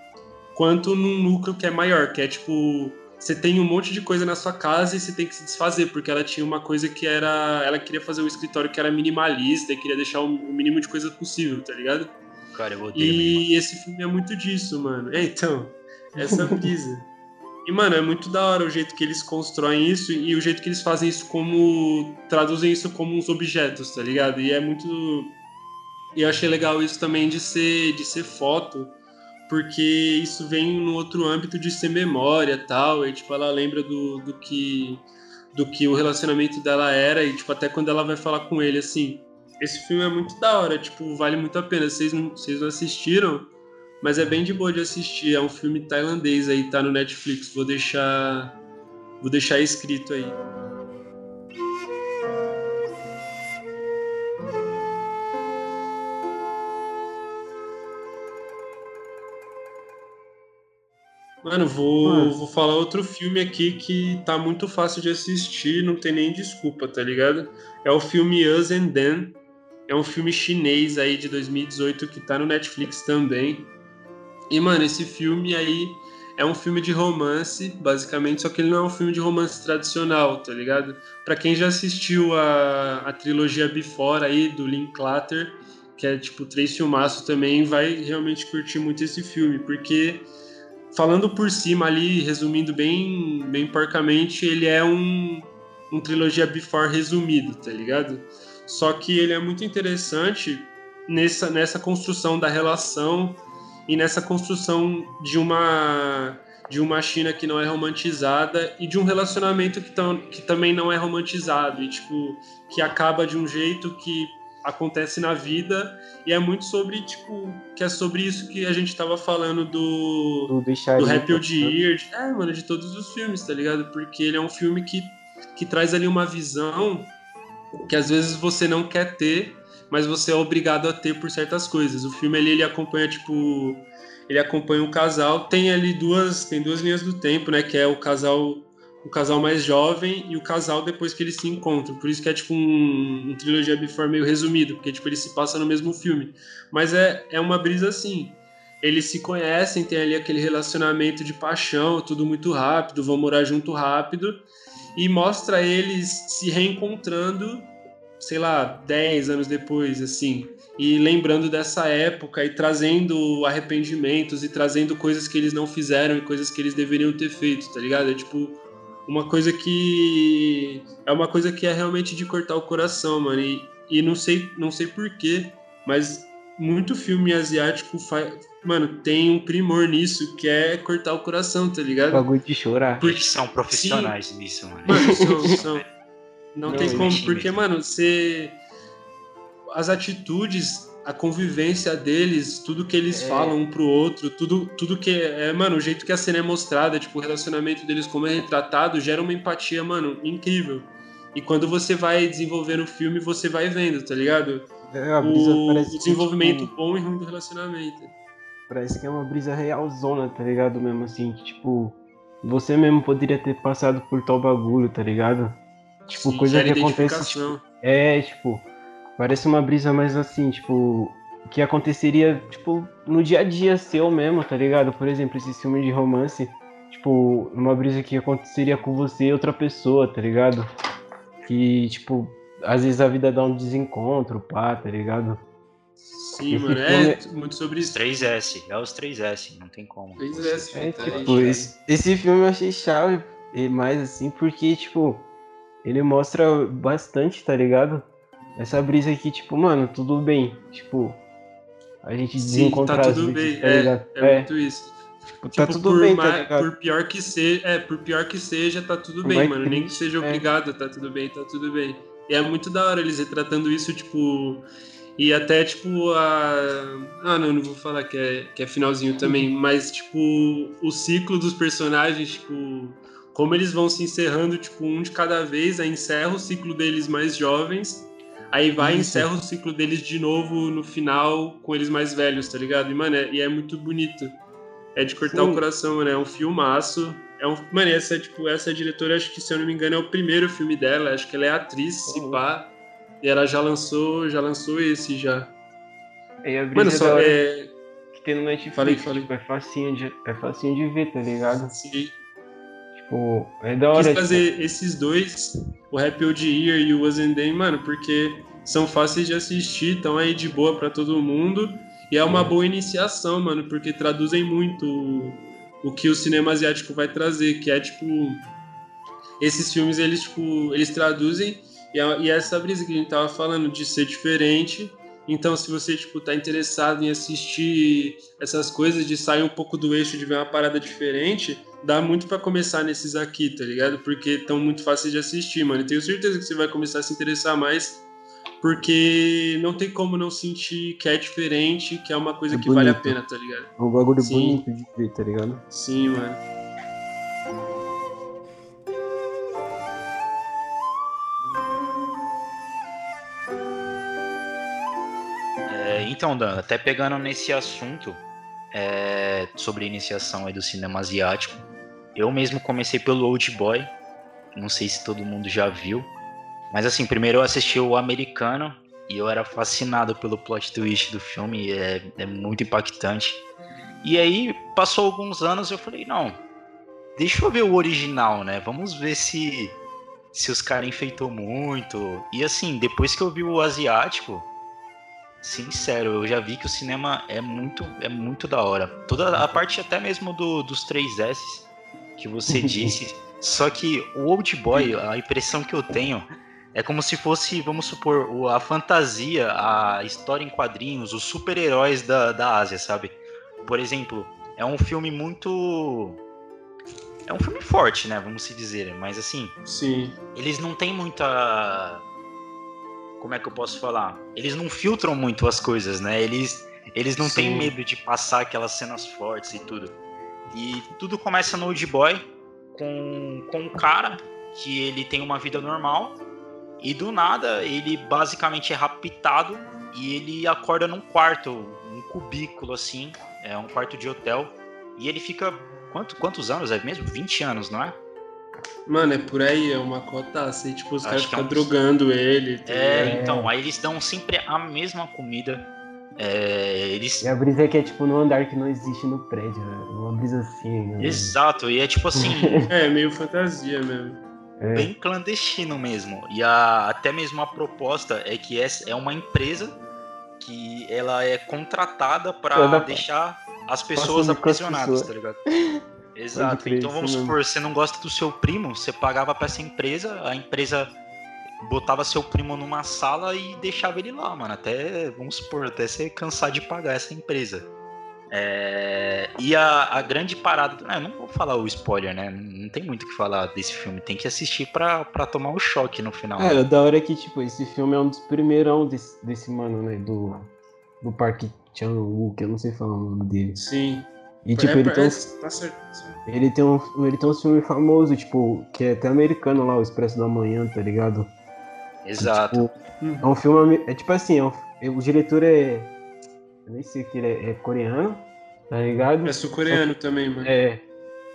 quanto num núcleo que é maior, que é tipo, você tem um monte de coisa na sua casa e você tem que se desfazer, porque ela tinha uma coisa que era. Ela queria fazer um escritório que era minimalista e queria deixar o mínimo de coisa possível, tá ligado? Cara, eu odeio minimal. E esse filme é muito disso, mano. É, então, essa brisa. *laughs* E, mano, é muito da hora o jeito que eles constroem isso e o jeito que eles fazem isso como. traduzem isso como uns objetos, tá ligado? E é muito. E eu achei legal isso também de ser, de ser foto, porque isso vem no outro âmbito de ser memória tal. E, tipo, ela lembra do, do que. do que o relacionamento dela era, e, tipo, até quando ela vai falar com ele, assim. Esse filme é muito da hora, tipo, vale muito a pena. Vocês não, vocês não assistiram, mas é bem de boa de assistir. É um filme tailandês aí, tá no Netflix. Vou deixar. Vou deixar escrito aí. Mano, vou, Mano. vou falar outro filme aqui que tá muito fácil de assistir, não tem nem desculpa, tá ligado? É o filme Us and Them. É um filme chinês aí de 2018 que tá no Netflix também. E, mano, esse filme aí é um filme de romance, basicamente, só que ele não é um filme de romance tradicional, tá ligado? Pra quem já assistiu a, a trilogia Before aí, do Linklater, que é tipo três filmaços também, vai realmente curtir muito esse filme, porque falando por cima ali, resumindo bem, bem porcamente, ele é um, um trilogia Before resumido, tá ligado? Só que ele é muito interessante nessa, nessa construção da relação e nessa construção de uma de uma China que não é romantizada e de um relacionamento que, que também não é romantizado e tipo que acaba de um jeito que acontece na vida e é muito sobre tipo que é sobre isso que a gente tava falando do Do do Happy né? Year, de- é, mano, de todos os filmes, tá ligado? Porque ele é um filme que, que traz ali uma visão que às vezes você não quer ter, mas você é obrigado a ter por certas coisas. O filme ali, ele acompanha, tipo, ele acompanha um casal, tem ali duas, tem duas linhas do tempo, né, que é o casal o casal mais jovem e o casal depois que eles se encontram. Por isso que é tipo um, um trilogia before meio resumido, porque tipo eles se passam no mesmo filme. Mas é, é uma brisa assim. Eles se conhecem, tem ali aquele relacionamento de paixão, tudo muito rápido, vão morar junto rápido e mostra eles se reencontrando, sei lá, 10 anos depois, assim, e lembrando dessa época e trazendo arrependimentos e trazendo coisas que eles não fizeram e coisas que eles deveriam ter feito, tá ligado? É tipo uma coisa que é uma coisa que é realmente de cortar o coração, mano. E, e não sei, não sei porquê, mas muito filme asiático faz, mano, tem um primor nisso que é cortar o coração, tá ligado? Bagulho de chorar. Porque são profissionais Sim. nisso, mano. Mano, são, *laughs* são. Não, não, tem como, porque, mano, você. As atitudes, a convivência deles, tudo que eles é. falam um pro outro, tudo, tudo que é, mano, o jeito que a cena é mostrada, tipo, o relacionamento deles como é retratado, gera uma empatia, mano, incrível. E quando você vai desenvolvendo o filme, você vai vendo, tá ligado? É, o desenvolvimento tipo... bom e ruim do relacionamento. Parece que é uma brisa realzona, tá ligado? Mesmo assim, tipo, você mesmo poderia ter passado por tal bagulho, tá ligado? Tipo, Sim, coisa que acontece. Tipo, é, tipo, parece uma brisa mais assim, tipo, que aconteceria, tipo, no dia a dia seu mesmo, tá ligado? Por exemplo, esse filme de romance, tipo, uma brisa que aconteceria com você e outra pessoa, tá ligado? Que, tipo, às vezes a vida dá um desencontro, pá, tá ligado? Sim, mano, é muito sobre isso. 3S, é os 3S, não tem como. 3S, é, tipo, esse, esse filme eu achei chave, mais assim, porque, tipo, ele mostra bastante, tá ligado? Essa brisa aqui, tipo, mano, tudo bem, tipo, a gente desencontrar tá tudo bem, tá é, é, é, muito isso. Tipo, tá tipo, tudo bem, tá ligado? Por pior que seja, é, por pior que seja, tá tudo bem, mano. Triste, Nem que seja é. obrigado, tá tudo bem, tá tudo bem. E é muito da hora eles retratando isso, tipo, e até, tipo, a. Ah, não, não vou falar que é, que é finalzinho também, uhum. mas, tipo, o ciclo dos personagens, tipo, como eles vão se encerrando, tipo, um de cada vez, aí encerra o ciclo deles mais jovens, aí vai e encerra o ciclo deles de novo no final com eles mais velhos, tá ligado? E, mano, é, e é muito bonito. É de cortar Sim. o coração, mano. É um filmaço. É um, mano, essa, tipo, essa diretora, acho que, se eu não me engano, é o primeiro filme dela. Acho que ela é atriz, se pá. E ela já lançou, já lançou esse já. A Mano, só é que tem no Netflix, falei, falei. Tipo, é facinho de é facinho de ver, tá ligado? Sim. Tipo, é da hora. Quis fazer tipo... esses dois, o Happy Old Year e o Wasn't mano, porque são fáceis de assistir, estão aí de boa para todo mundo. E é uma é. boa iniciação, mano, porque traduzem muito o, o que o cinema asiático vai trazer, que é tipo esses filmes eles tipo, eles traduzem e, a, e essa brisa que a gente tava falando de ser diferente. Então, se você, tipo, tá interessado em assistir essas coisas, de sair um pouco do eixo, de ver uma parada diferente, dá muito para começar nesses aqui, tá ligado? Porque estão muito fáceis de assistir, mano. E tenho certeza que você vai começar a se interessar mais, porque não tem como não sentir que é diferente, que é uma coisa é que bonito. vale a pena, tá ligado? É um bagulho Sim. bonito de ver, tá ligado? Sim, mano. Então, Dan, até pegando nesse assunto é, sobre iniciação do cinema asiático, eu mesmo comecei pelo Old Boy, não sei se todo mundo já viu, mas assim, primeiro eu assisti o americano e eu era fascinado pelo plot twist do filme, é, é muito impactante. E aí, passou alguns anos eu falei, não, deixa eu ver o original, né? Vamos ver se se os caras enfeitou muito. E assim, depois que eu vi o asiático, sincero, eu já vi que o cinema é muito, é muito da hora. Toda a parte até mesmo do, dos 3S que você *laughs* disse. Só que o Old Boy, a impressão que eu tenho é como se fosse, vamos supor, a fantasia, a história em quadrinhos, os super-heróis da, da Ásia, sabe? Por exemplo, é um filme muito. É um filme forte, né? Vamos se dizer. Mas assim. Sim. Eles não têm muita como é que eu posso falar? Eles não filtram muito as coisas, né? Eles, eles não Sim. têm medo de passar aquelas cenas fortes e tudo. E tudo começa no Old Boy com, com um cara que ele tem uma vida normal e do nada ele basicamente é raptado e ele acorda num quarto, um cubículo assim, é um quarto de hotel e ele fica quanto, quantos anos é mesmo? 20 anos, não é? Mano, é por aí, é uma cota assim, tipo, os caras que é ficam um- drogando ele. tá É, então, aí eles dão sempre a mesma comida. É, eles. E a brisa é que é tipo no andar que não existe no prédio, né? Uma brisa assim, né? Exato, e é tipo assim, *laughs* É, meio fantasia mesmo. É. bem clandestino mesmo. E a, até mesmo a proposta é que essa é uma empresa que ela é contratada Toda para pa- deixar as pessoas aprisionadas, pessoas. tá ligado? *laughs* Exato. crer, então vamos mesmo. supor, você não gosta do seu primo, você pagava para essa empresa, a empresa botava seu primo numa sala e deixava ele lá, mano. Até, vamos supor, até você cansar de pagar essa empresa. É, e a, a grande parada. ah, Eu não vou falar o spoiler, né? Não tem muito o que falar desse filme. Tem que assistir pra, pra tomar o choque no final. É, né? o da hora é que, tipo, esse filme é um dos primeirão desse, desse mano, né? Do, do Park Chan-wook, eu não sei falar o nome dele. Sim. E, tipo, é, ele, tem um, parece- tá certo. tá certo. ele, tem um, ele tem um filme famoso, tipo, que é até americano lá, o Expresso da Manhã, tá ligado? Exato. Tipo, é um filme. É tipo assim, é um- é- o diretor é. Eu nem sei que ele é, é coreano, tá ligado? É sul-coreano também, mano. É.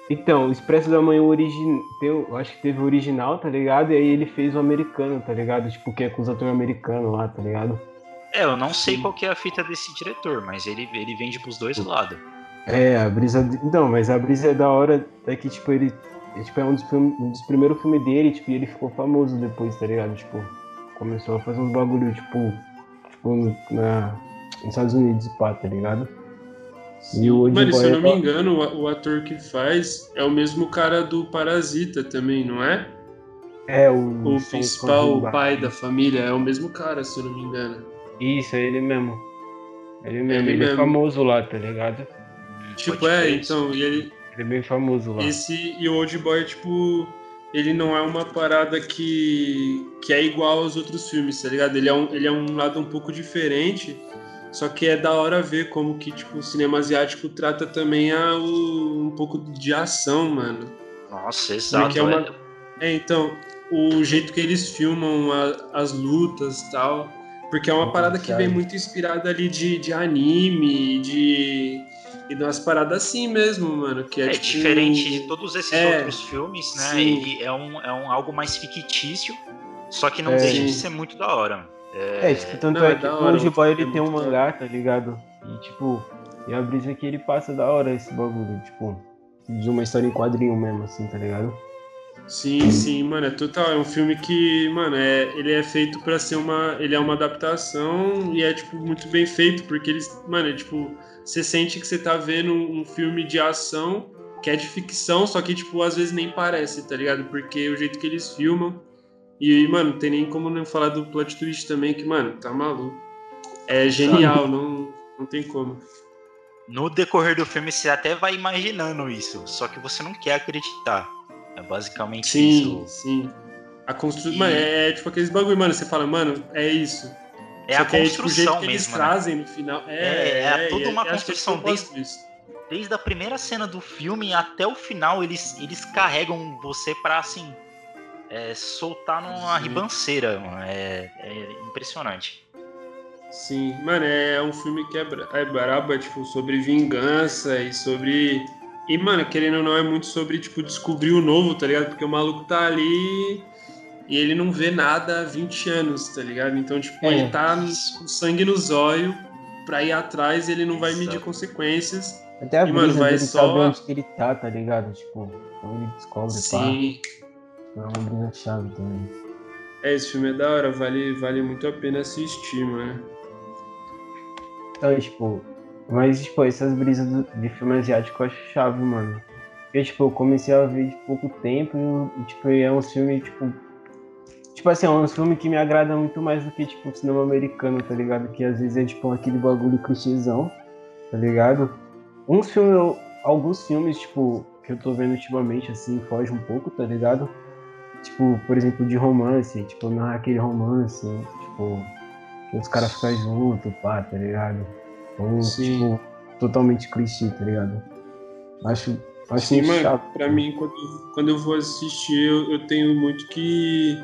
Então, o Expresso da Manhã origin... eu acho que teve o original, tá ligado? E aí ele fez o americano, tá ligado? Tipo, que é com os atores americanos lá, tá ligado? É, eu não sei qual que é a fita desse diretor, mas ele, ele vende pros dois lados. É, a brisa. Não, mas a brisa é da hora é que, tipo, ele. É, tipo, é um dos, filme- um dos primeiros filmes dele, tipo, e ele ficou famoso depois, tá ligado? Tipo, começou a fazer uns bagulho, tipo. Tipo, na, nos Estados Unidos, pá, tá ligado? E o Old Mano, e se Boy eu não é- me engano, o, o ator que faz é o mesmo cara do Parasita também, não é? É, o. O principal, o pai da família, é o mesmo cara, se eu não me engano. Isso, é ele mesmo. Ele mesmo, Ele ele, é mesmo. famoso lá, tá ligado? Tipo, é, então, e ele, Ele é bem famoso lá. esse e o Old Boy, tipo, ele não é uma parada que, que é igual aos outros filmes, tá ligado? Ele é, um, ele é um lado um pouco diferente, só que é da hora ver como que, tipo, o cinema asiático trata também a, o, um pouco de ação, mano. Nossa, exato. É uma- é- então, o jeito que eles filmam a- as lutas e tal. Porque é uma parada que vem muito inspirada ali de, de anime, de. E de umas paradas assim mesmo, mano. Que é, É, tipo, diferente de todos esses É, outros filmes, né? sim. Ele é um, é um algo mais fictício, só que não É. deixa de ser muito da hora. É, tipo, tanto Não, é é que o Old Boy ele é tem um mangá, tá ligado? E tipo, e a brisa é que ele passa da hora esse bagulho, tipo, de uma história em quadrinho mesmo, assim, tá ligado? Sim, sim, mano, é total. É um filme que, mano, é, ele é feito pra ser uma. Ele é uma adaptação e é, tipo, muito bem feito, porque eles. Mano, é tipo. Você sente que você tá vendo um filme de ação que é de ficção, só que, tipo, às vezes nem parece, tá ligado? Porque o jeito que eles filmam. E, mano, tem nem como não falar do plot twist também, que, mano, tá maluco. É genial, não, não tem como. No decorrer do filme, você até vai imaginando isso, só que você não quer acreditar. É basicamente Sim, isso. sim. A construção. Mano, é, é tipo aqueles bagulho, mano. Você fala, mano, é isso. É Só a que aí, tipo, o jeito construção que eles mesmo, né? trazem no final. É, É, é toda e uma acho que é construção propósito disso. Desde a primeira cena do filme até o final, eles, eles carregam você pra, assim, é, soltar numa Sim. ribanceira, mano. É, é impressionante. Sim, mano, é um filme que é, é brabo, é tipo sobre vingança e sobre. E, mano, querendo ou não, é muito sobre, tipo, descobrir o novo, tá ligado? Porque o maluco tá ali e ele não vê nada há 20 anos, tá ligado? Então, tipo, É. ele tá com sangue nos olhos pra ir atrás e ele não vai medir Exato. consequências. Até a E, mano, vai dele só- onde que ele tá, tá ligado? Tipo, então ele descobre, Sim. pá. É uma brisa chave também. É, esse filme é da hora, vale, vale muito a pena assistir, mano. Então, tipo, mas, tipo, essas brisas de filme asiático eu acho chave, mano. Porque, tipo, eu comecei a ver de pouco tempo e, tipo, é um filme, tipo. Tipo assim, é um filme que me agrada muito mais do que, tipo, o cinema americano, tá ligado? Que às vezes é, tipo, aquele bagulho clichêzão, tá ligado? Uns filmes, alguns filmes, tipo, que eu tô vendo ultimamente, assim, foge um pouco, tá ligado? Tipo, por exemplo, de romance, tipo, não é aquele romance, tipo, que os caras ficam juntos, pá, tá ligado? Ou, Sim. tipo, totalmente clichê, tá ligado? Acho, acho Sim, mano, chato. pra mim, quando, quando eu vou assistir, eu, eu tenho muito que,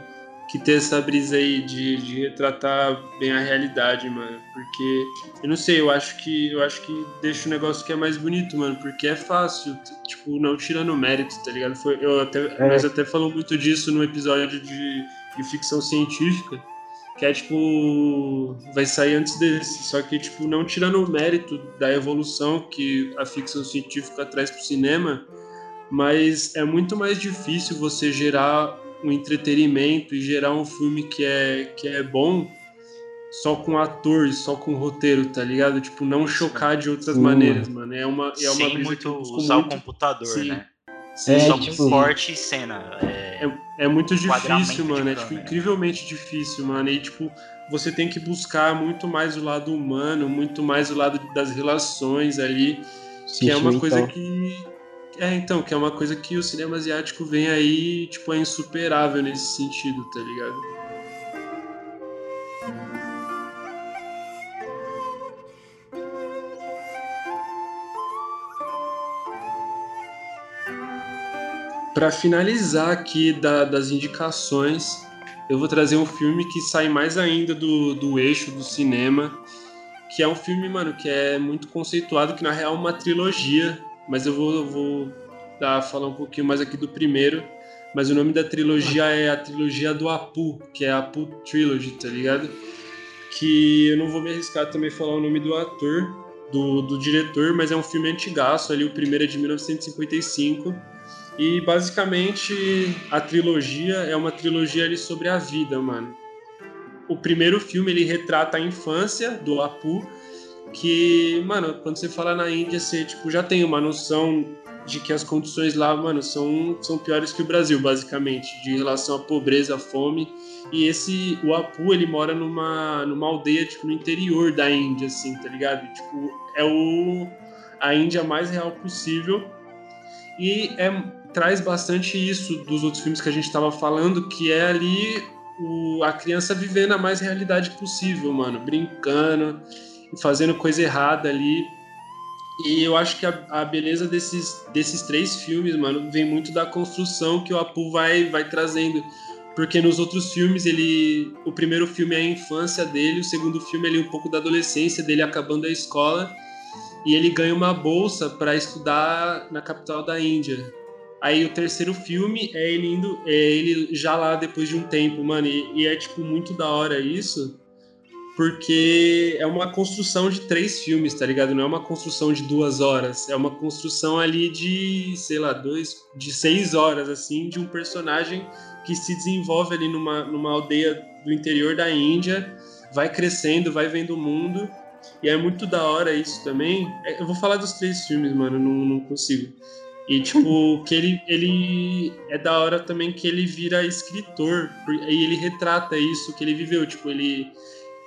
que ter essa brisa aí de, de retratar bem a realidade, mano. Porque, eu não sei, eu acho que eu acho que deixa o negócio que é mais bonito, mano, porque é fácil, tipo, não tirando mérito, tá ligado? Foi, eu até, é. Mas até falou muito disso no episódio de, de ficção científica, que é tipo. Vai sair antes desse, só que, tipo, não tirando o mérito da evolução que a ficção científica traz pro cinema, mas é muito mais difícil você gerar um entretenimento e gerar um filme que é, que é bom só com atores, só com roteiro, tá ligado? Tipo, não chocar de outras Sim. maneiras, mano. É uma, é uma Sem muito usar muito... o computador, Sim. né? Sim, é, só tipo, corte e cena. É, é, é muito difícil, mano. É tipo, incrivelmente difícil, mano. E tipo, você tem que buscar muito mais o lado humano, muito mais o lado das relações ali. Sim, que é uma coisa então. que é, então, que é uma coisa que o cinema asiático vem aí, tipo, é insuperável nesse sentido, tá ligado? Para finalizar aqui da, das indicações, eu vou trazer um filme que sai mais ainda do, do eixo do cinema, que é um filme, mano, que é muito conceituado, que na real é uma trilogia mas eu vou, vou dar, falar um pouquinho mais aqui do primeiro. Mas o nome da trilogia é a trilogia do Apu, que é a Apu Trilogy, tá ligado? Que eu não vou me arriscar também falar o nome do ator, do, do diretor, mas é um filme antigaço ali, o primeiro é de 1955. E basicamente a trilogia é uma trilogia ali sobre a vida, mano. O primeiro filme ele retrata a infância do Apu, que, mano, quando você fala na Índia, você tipo, já tem uma noção de que as condições lá, mano, são, são piores que o Brasil, basicamente, de relação à pobreza, à fome. E esse, o Apu, ele mora numa, numa aldeia, tipo, no interior da Índia, assim, tá ligado? E, tipo, é o, a Índia mais real possível. E é, traz bastante isso dos outros filmes que a gente tava falando, que é ali o, a criança vivendo a mais realidade possível, mano, brincando fazendo coisa errada ali. E eu acho que a, a, beleza desses, desses três filmes, mano, vem muito da construção que o Apu vai, vai trazendo. Porque nos outros filmes, ele. O primeiro filme é a infância dele, o segundo filme é um pouco da adolescência dele acabando a escola. E ele ganha uma bolsa para estudar na capital da Índia. Aí o terceiro filme é ele indo. É ele já lá depois de um tempo, mano. E, e é tipo muito da hora isso porque é uma construção de três filmes, tá ligado? Não é uma construção de duas horas, é uma construção ali de, sei lá, dois, de seis horas, assim, de um personagem que se desenvolve ali numa, numa aldeia do interior da Índia, vai crescendo, vai vendo o mundo, e é muito da hora isso também. É, eu vou falar dos três filmes, mano, não, não consigo. E, tipo, que ele, ele é da hora também que ele vira escritor, e ele retrata isso que ele viveu, tipo, ele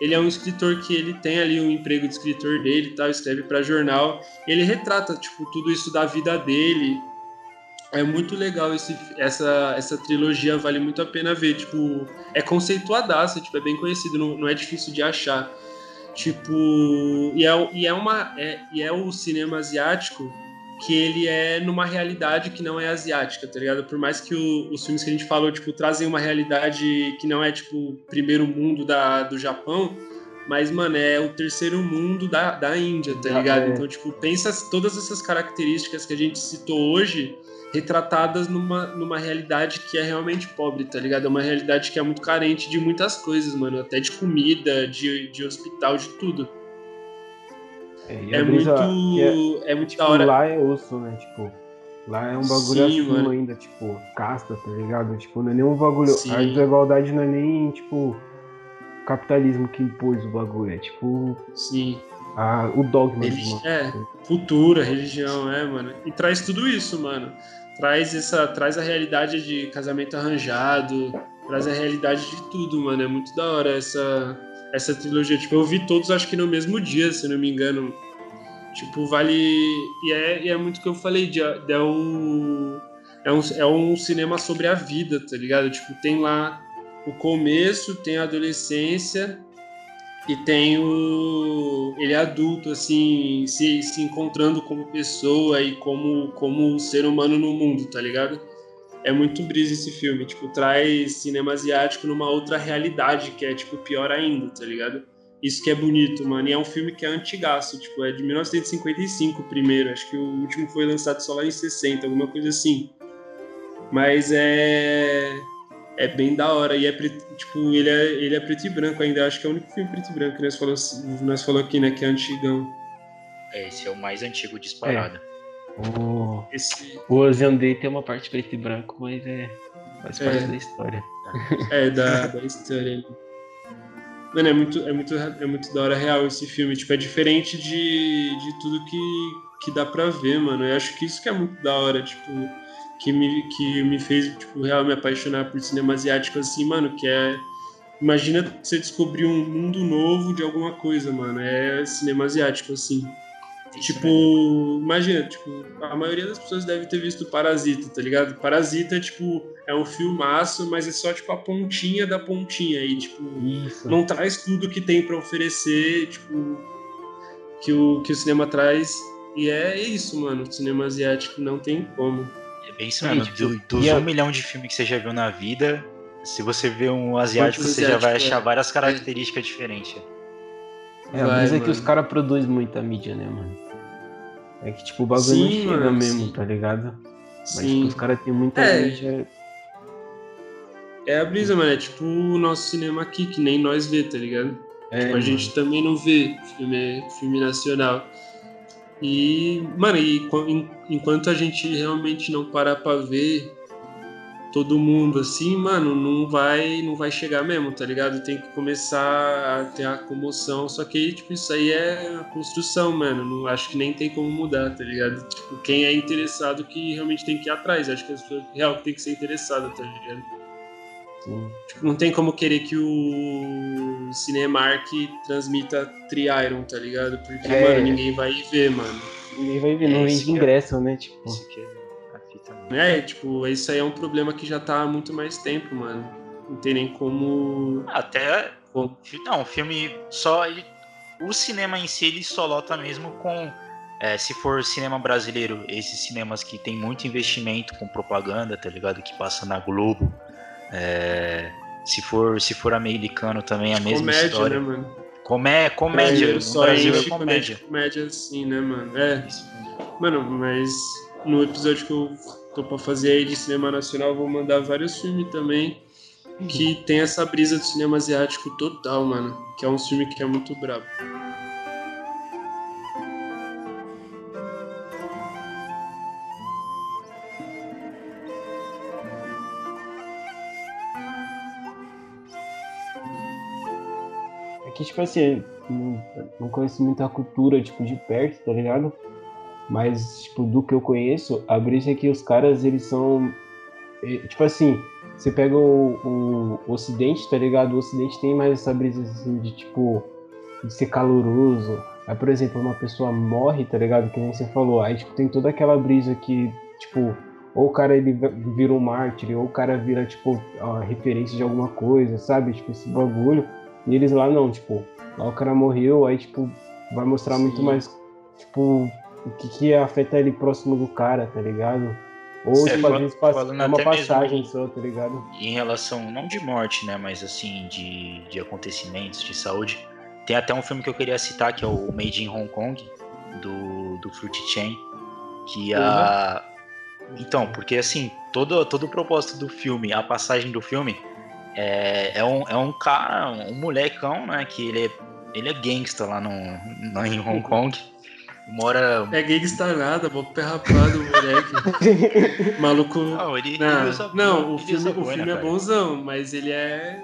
ele é um escritor que ele tem ali um emprego de escritor dele, tal, escreve para jornal. ele retrata tipo tudo isso da vida dele. É muito legal esse, essa essa trilogia, vale muito a pena ver. Tipo, é conceituadaça, tipo, é bem conhecido, não, não é difícil de achar. Tipo, e é, e é uma é, e é o cinema asiático que ele é numa realidade que não é asiática, tá ligado? Por mais que o, os filmes que a gente falou, tipo, trazem uma realidade que não é, tipo, primeiro mundo da, do Japão, mas, mano, é o terceiro mundo da, da Índia, tá ligado? É. Então, tipo, pensa todas essas características que a gente citou hoje retratadas numa, numa realidade que é realmente pobre, tá ligado? É uma realidade que é muito carente de muitas coisas, mano, até de comida, de, de hospital, de tudo. É, é muito. É, é, muito tipo, da hora. Lá é osso, né? Tipo, lá é um bagulho Sim, acima mano. ainda, tipo, casta, tá ligado? Tipo, não é nem um bagulho. Sim. A desigualdade não é nem, tipo, capitalismo que impôs o bagulho. É tipo. Sim. A, o dogma. Religi é, cultura, religião, é, mano. E traz tudo isso, mano. Traz essa. Traz a realidade de casamento arranjado. Traz a realidade de tudo, mano. É muito da hora essa essa trilogia. Tipo, eu vi todos, acho que no mesmo dia, se não me engano. Tipo, vale. E é, e é muito o que eu falei, de, de, é, o, é, um, é um cinema sobre a vida, tá ligado? Tipo, tem lá o começo, tem a adolescência e tem o. Ele é adulto, assim, se, se encontrando como pessoa e como, como ser humano no mundo, tá ligado? É muito brisa esse filme. Tipo, traz cinema asiático numa outra realidade, que é, tipo, pior ainda, tá ligado? Isso que é bonito, mano. E é um filme que é antigaço, tipo, é de 1955 primeiro. Acho que o último foi lançado só lá em 60, alguma coisa assim. Mas é. É bem da hora. E é preto, tipo, ele é, ele é preto e branco ainda. Acho que é o único filme preto e branco que nós falou, nós falou aqui, né? Que é antigão. É, esse é o mais antigo disparado. É. O, Esse... o Ocean Day tem uma parte preto e branco, mas é. Faz parte É. da história. É, da, da história. Mano, é muito, é, muito, é muito da hora real esse filme. Tipo, é diferente de, de tudo que, que dá pra ver, mano. Eu acho que isso que é muito da hora, tipo, que me, que me fez, tipo, real me apaixonar por cinema asiático assim, mano, que é. Imagina você descobrir um mundo novo de alguma coisa, mano. É cinema asiático, assim. Tipo, mesmo. imagina, tipo, a maioria das pessoas deve ter visto Parasita, tá ligado? Parasita, tipo, é um filmaço, mas é só, tipo, a pontinha da pontinha. E, tipo, Isso. não traz tudo que tem pra oferecer, tipo, que o, que o cinema traz. E é isso, mano. O cinema asiático não tem como. É bem isso Mano, mesmo. tipo, Do- dos e a- um milhão de filmes que você já viu na vida, se você vê um asiático, Quantos você já vai achar é? várias características diferentes. É, a Vai, brisa é que mano. os caras produzem muita mídia, né, mano? É que, tipo, o bagulho Sim, não chega mano, mesmo, sim. tá ligado? Mas, tipo, Sim. os caras têm muita É. mídia. É a brisa, mano. É tipo o nosso cinema aqui, que nem nós vê, tá ligado? É, Tipo, a gente também não vê filme, filme nacional. E, mano, e qu- en- enquanto a gente realmente não parar pra ver todo mundo assim, mano, não vai, não vai chegar mesmo, tá ligado? Tem que começar a ter a comoção. Só que tipo, isso aí é a construção, mano. Não, acho que nem tem como mudar, tá ligado? Tipo, quem é interessado que realmente tem que ir atrás. Acho que as pessoas real que tem que ser interessada, tá ligado? Sim. Tipo, não tem como querer que o Cinemark transmita Tri-Iron, tá ligado? Porque, É. mano, ninguém vai ir ver, mano. Ninguém vai ver, não É, vende é- ingresso, né? Tipo, Isso que é mesmo. É, tipo, isso aí é um problema que já tá há muito mais tempo, mano. Não tem nem como. Até. como- Não, o filme só. ele- o cinema em si ele só lota mesmo com. é, se for cinema brasileiro, esses cinemas que tem muito investimento com propaganda, tá ligado? Que passa na Globo. É, se for se for americano também é a mesma comédia, história. né, mano? Comé, comédia. É, no só Brasil é comédia. comédia assim, né, mano? É, Isso mano, mas no episódio que eu tô pra fazer aí de cinema nacional, vou mandar vários filmes também que tem essa brisa do cinema asiático total, mano. Que é um filme que é muito brabo. é que, tipo assim, não, não conheço muito a cultura, tipo, de perto, tá ligado? Mas, tipo, do que eu conheço, a brisa é que os caras, eles são. eh, Tipo assim, você pega o, o Ocidente, tá ligado? O Ocidente tem mais essa brisa, assim, de, tipo, de ser caloroso. Aí, por exemplo, uma pessoa morre, tá ligado? Que nem você falou. Aí, tipo, tem toda aquela brisa que, tipo, ou o cara ele vira um mártir, ou o cara vira, tipo, a referência de alguma coisa, sabe? Tipo, esse bagulho. E eles lá não, tipo, lá o cara morreu, aí, tipo, vai mostrar muito Sim. mais, tipo, o que, que afeta ele próximo do cara, tá ligado? Ou, tipo, às vezes passa, uma passagem só, tá ligado? em relação, não de morte, né, mas assim, de, de acontecimentos, de saúde. Tem até um filme que eu queria citar, que é o Made in Hong Kong, do, do Fruit Chain, que a... Então, porque assim, todo, todo o propósito do filme, a passagem do filme, é, é, um, é um cara, um molecão, né, que ele é, ele é gangsta lá no, no, em Hong *laughs* Kong, mora... É gangsta nada, mó pé rapado, moleque. *laughs* Maluco. Não, ele, Não, ele usa- não, o ele filme, usa o boina, filme é cara. bonzão, mas ele é.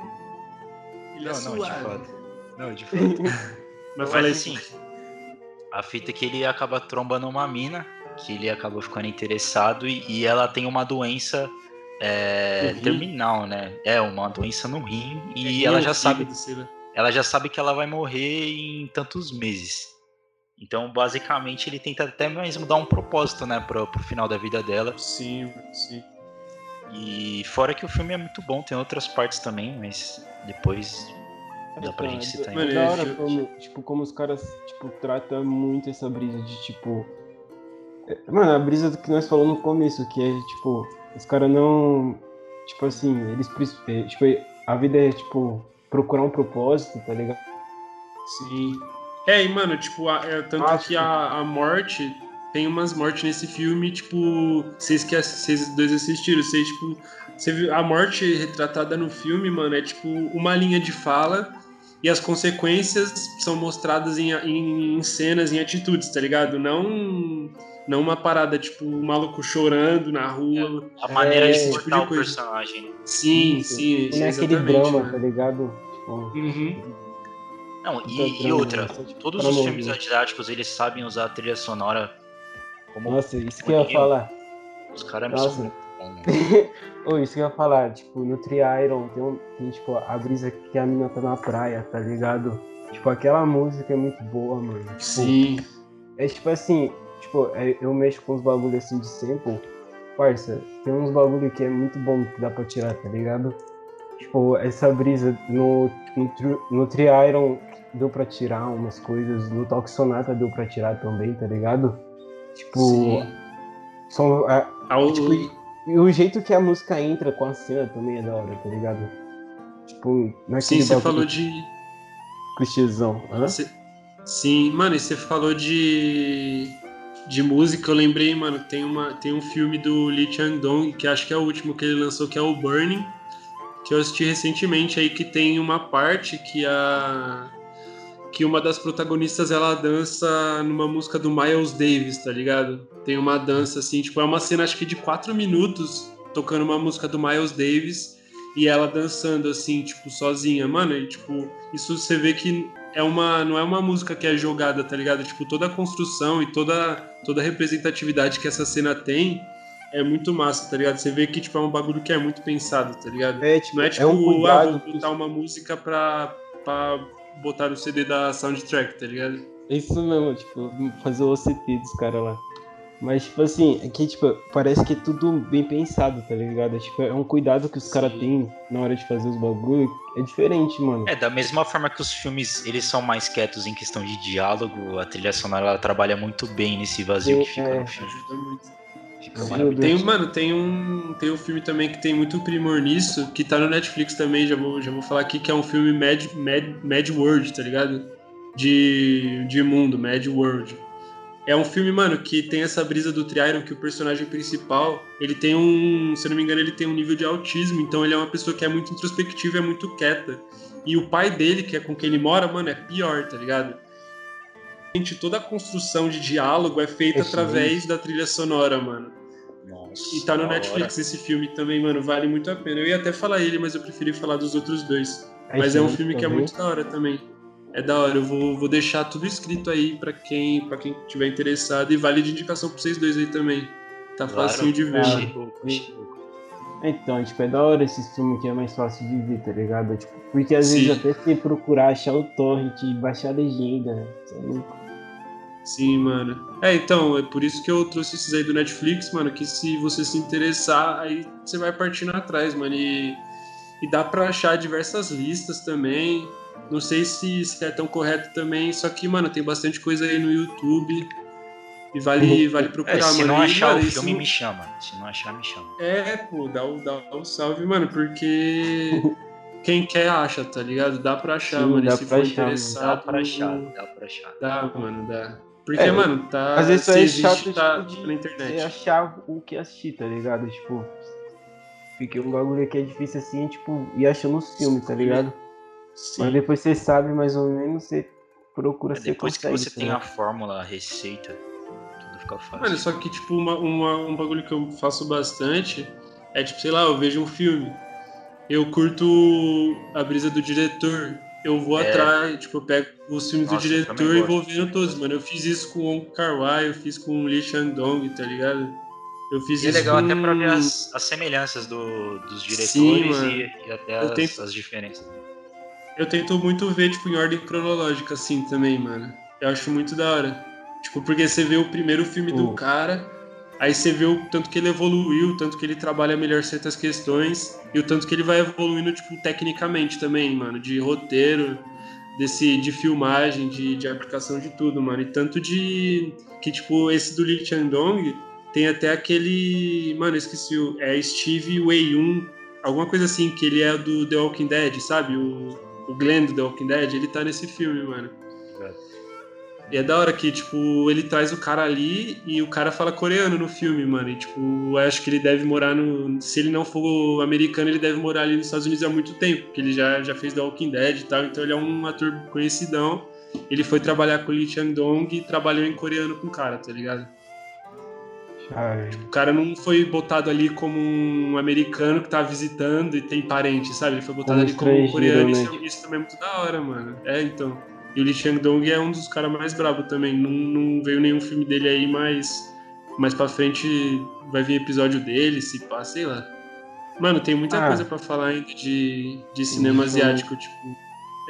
Ele é Não, não, de fato. Não, de fato. *laughs* Mas Mas falei assim, a fita é que ele acaba trombando uma mina, que ele acaba ficando interessado e, e ela tem uma doença é, terminal, né? É, uma doença no rim e É ela já sabe, lá. ela já sabe que ela vai morrer em tantos meses. Então, basicamente, ele tenta até mesmo dar um propósito, né, pro, pro final da vida dela. Sim, mano, sim. E fora que o filme é muito bom, tem outras partes também, mas depois dá pra gente citar Mano, em É da hora eu- como, tipo, como os caras, tipo, tratam muito essa brisa de, tipo... é, Mano, a brisa do que nós falamos no começo, que é, tipo, os caras não. Tipo assim, eles. é, Tipo, a vida é, tipo, procurar um propósito, tá ligado? Sim. É, e mano, tipo, a- é, tanto Acho que a, a morte. Tem umas mortes nesse filme, tipo. Vocês que vocês dois assistiram, vocês, tipo. Você viu, a morte retratada no filme, mano, é tipo uma linha de fala e as consequências são mostradas em, em, em cenas, em atitudes, tá ligado? Não, não uma parada, tipo, o maluco chorando na rua. A maneira É, de esse tipo de o coisa. personagem. Sim, Isso. sim, Não é aquele exatamente, drama, mano. tá ligado? Tipo, Uhum. Não, e, e outra, todos os filmes didáticos, eles sabem usar a trilha sonora como Nossa, isso que eu ia falar. os caras Nossa. são. *laughs* Ô, isso que eu ia falar, tipo, no Tri-Iron tem, um, tem, tipo, a brisa que a mina tá na praia, tá ligado? Tipo, aquela música é muito boa, mano. Tipo, Sim. É tipo assim, tipo, é- eu mexo com uns bagulho assim de sample. Parça, tem uns bagulho que é muito bom que dá pra tirar, tá ligado? Tipo, essa brisa no, no, no Tri-Iron deu pra tirar umas coisas, no Talk Sonata deu pra tirar também, tá ligado? Tipo, Sim. são, a- Ao- tipo, e, e o jeito que a música entra com a cena também é da hora, tá ligado? Tipo, não é Sim, você falou de. clichêzão. Hã? Cê- Sim, mano, e você falou de de música, eu lembrei, mano, tem uma tem um filme do Lee Chang-dong, que acho que é o último que ele lançou, que é o Burning, que eu assisti recentemente aí que tem uma parte que a que uma das protagonistas ela dança numa música do Miles Davis, tá ligado? Tem uma dança assim, tipo, é uma cena acho que de quatro minutos tocando uma música do Miles Davis e ela dançando assim, tipo, sozinha. Mano, e, tipo, isso você vê que é uma não é uma música que é jogada, tá ligado? Tipo, toda a construção e toda toda a representatividade que essa cena tem é muito massa, tá ligado? Você vê que tipo é um bagulho que é muito pensado, tá ligado? É, tipo, Não é tipo, é um ah, cuidado vou que botar uma música pra, pra botar no CD da soundtrack, tá ligado? Isso mesmo, tipo, fazer o OCT dos caras lá. Mas, tipo assim, é que, tipo, parece que é tudo bem pensado, tá ligado? Tipo, é um cuidado que os caras têm na hora de fazer os bagulho. É diferente, mano. É, da mesma forma que os filmes, eles são mais quietos em questão de diálogo, a trilha sonora ela trabalha muito bem nesse vazio Sim, que fica é. no filme. Ajuda muito. Tem, mano, tem um, tem um filme também que tem muito primor nisso, que tá no Netflix também, já vou, já vou falar aqui, que é um filme Mad, Mad, Mad World, tá ligado? De, de mundo, Mad World. É um filme, mano, que tem essa brisa do Triiron, que o personagem principal, ele tem um, se eu não me engano, ele tem um nível de autismo, então ele é uma pessoa que é muito introspectiva, é muito quieta. E o pai dele, que é com quem ele mora, mano, é pior, tá ligado? Gente, toda a construção de diálogo é feita Esse através da trilha sonora, mano. Nossa, E tá no da hora. Netflix esse filme também, mano, vale muito a pena. Eu ia até falar ele, mas eu preferi falar dos outros dois. Aí Mas é um filme que é muito da hora também. É da hora, eu vou, vou deixar tudo escrito aí pra quem, pra quem tiver interessado e vale de indicação pra vocês dois aí também. Tá Claro. facinho de ver. Achei louco. Então, tipo, é da hora esses filmes que é mais fácil de ver, tá ligado? Tipo, porque às Sim. vezes até você procurar achar o torrent e baixar a legenda. Isso é louco. Sim, mano. É, então, é por isso que eu trouxe esses aí do Netflix, mano, que se você se interessar, aí você vai partindo atrás, mano. E, e dá pra achar diversas listas também. Não sei se, se é tão correto também, só que, mano, tem bastante coisa aí no YouTube. E vale, vale procurar, É, se mano. não E, achar mano, o isso filme, não- me chama. Se não achar, me chama. É, pô, dá o, dá o salve, mano, porque quem quer acha, tá ligado? Dá pra achar, Sim, mano. dá e se pra for achar, interessado. Dá pra achar, dá pra achar. Dá, mano, dá. Porque, É, mano, tá. às vezes se é existe, chato, tá, tipo, tá na Você internet. achar o que assistir, tá ligado? Tipo, porque um bagulho que é difícil assim, tipo, ir achando os filmes, tá ligado? Mas Sim. depois você sabe mais ou menos, você procura, É, você depois que consegue, você tá tem a ligado? fórmula, a receita, tudo fica fácil. Mano, só que, tipo, uma, uma- um bagulho que eu faço bastante é, tipo, sei lá, eu vejo um filme, eu curto a brisa do diretor, eu vou É. atrás, tipo, eu pego os filmes Nossa, do diretor e vou vendo todos, mano. Eu fiz isso com o Wong Kar-wai, eu fiz com o Lee Chang-dong, tá ligado? Eu fiz E é isso legal com... até pra ver as, as semelhanças do- dos diretores Sim, e, e até as, tento- as diferenças. Eu tento muito ver, tipo, em ordem cronológica, assim, também, mano. Eu acho muito da hora. Tipo, porque você vê o primeiro filme do Pô. cara, aí você vê o tanto que ele evoluiu, o tanto que ele trabalha melhor certas questões, e o tanto que ele vai evoluindo, tipo, tecnicamente também, mano, de roteiro, desse, de filmagem, de, de aplicação de tudo, mano. E tanto de que, tipo, esse do Lee Chandong tem até aquele. Mano, esqueci. É Steve Wei-un, alguma coisa assim, que ele é do The Walking Dead, sabe? O, o Glenn do The Walking Dead, ele tá nesse filme, mano. E é da hora que, tipo, ele traz o cara ali e o cara fala coreano no filme, mano. E, tipo, eu acho que ele deve morar no. Se ele não for americano, ele deve morar ali nos Estados Unidos há muito tempo, porque ele já, já fez The Walking Dead e tal. Então ele é um ator conhecidão. Ele foi trabalhar com o Lee Chang-dong e trabalhou em coreano com o cara, tá ligado? Tipo, o cara não foi botado ali como um americano que tá visitando e tem parente, sabe? Ele foi botado ali como um coreano. Né? Isso, isso também é muito da hora, mano. É, então. E o Lee Chang-dong é um dos caras mais bravos também. Não, não, veio nenhum filme dele aí, mas mais pra frente vai vir episódio dele, se pá, sei lá. Mano, tem muita ah, coisa para falar ainda de, de cinema asiático, tipo.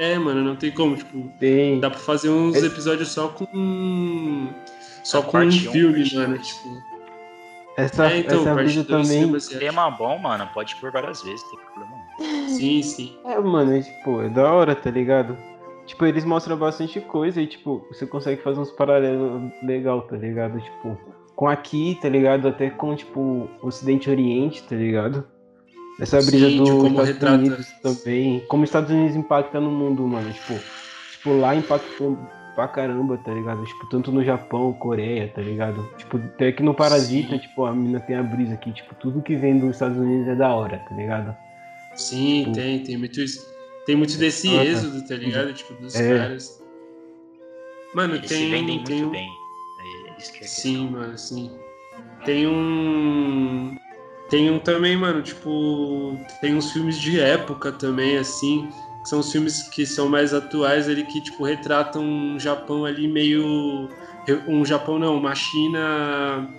É, mano, não tem como, tipo. Tem. Dá pra fazer uns é... episódios só com. Só com um filme, um, mano, tipo. Essa, é, então, essa brisa também. Tema bom, mano, pode por várias vezes, não tem problema. Sim, sim. É, mano, é, tipo, é da hora, tá ligado? Tipo, eles mostram bastante coisa e, tipo, você consegue fazer uns paralelos legal, tá ligado? Tipo, com aqui, tá ligado? Até com, tipo, Ocidente Oriente, tá ligado? Essa brisa Sim, do tipo, Estados retrata... Unidos também. Como os Estados Unidos impacta no mundo, mano. Tipo, tipo, lá impactou pra caramba, tá ligado? Tipo, tanto no Japão, Coreia, tá ligado? Tipo, até que no Parasita, Sim. tipo, a mina tem a brisa aqui, tipo, tudo que vem dos Estados Unidos é da hora, tá ligado? Sim, tipo, tem, tem muito isso. Tem muito desse ah, tá. êxodo, tá ligado? Tipo, dos é. caras. Mano, Eles tem. vendem tem muito um... bem. É isso que é sim, mano, sim. Tem um. Tem um também, mano, tipo. Tem uns filmes de época também, assim. Que são os filmes que são mais atuais ali, que, tipo, retratam um Japão ali meio. Um Japão não, uma China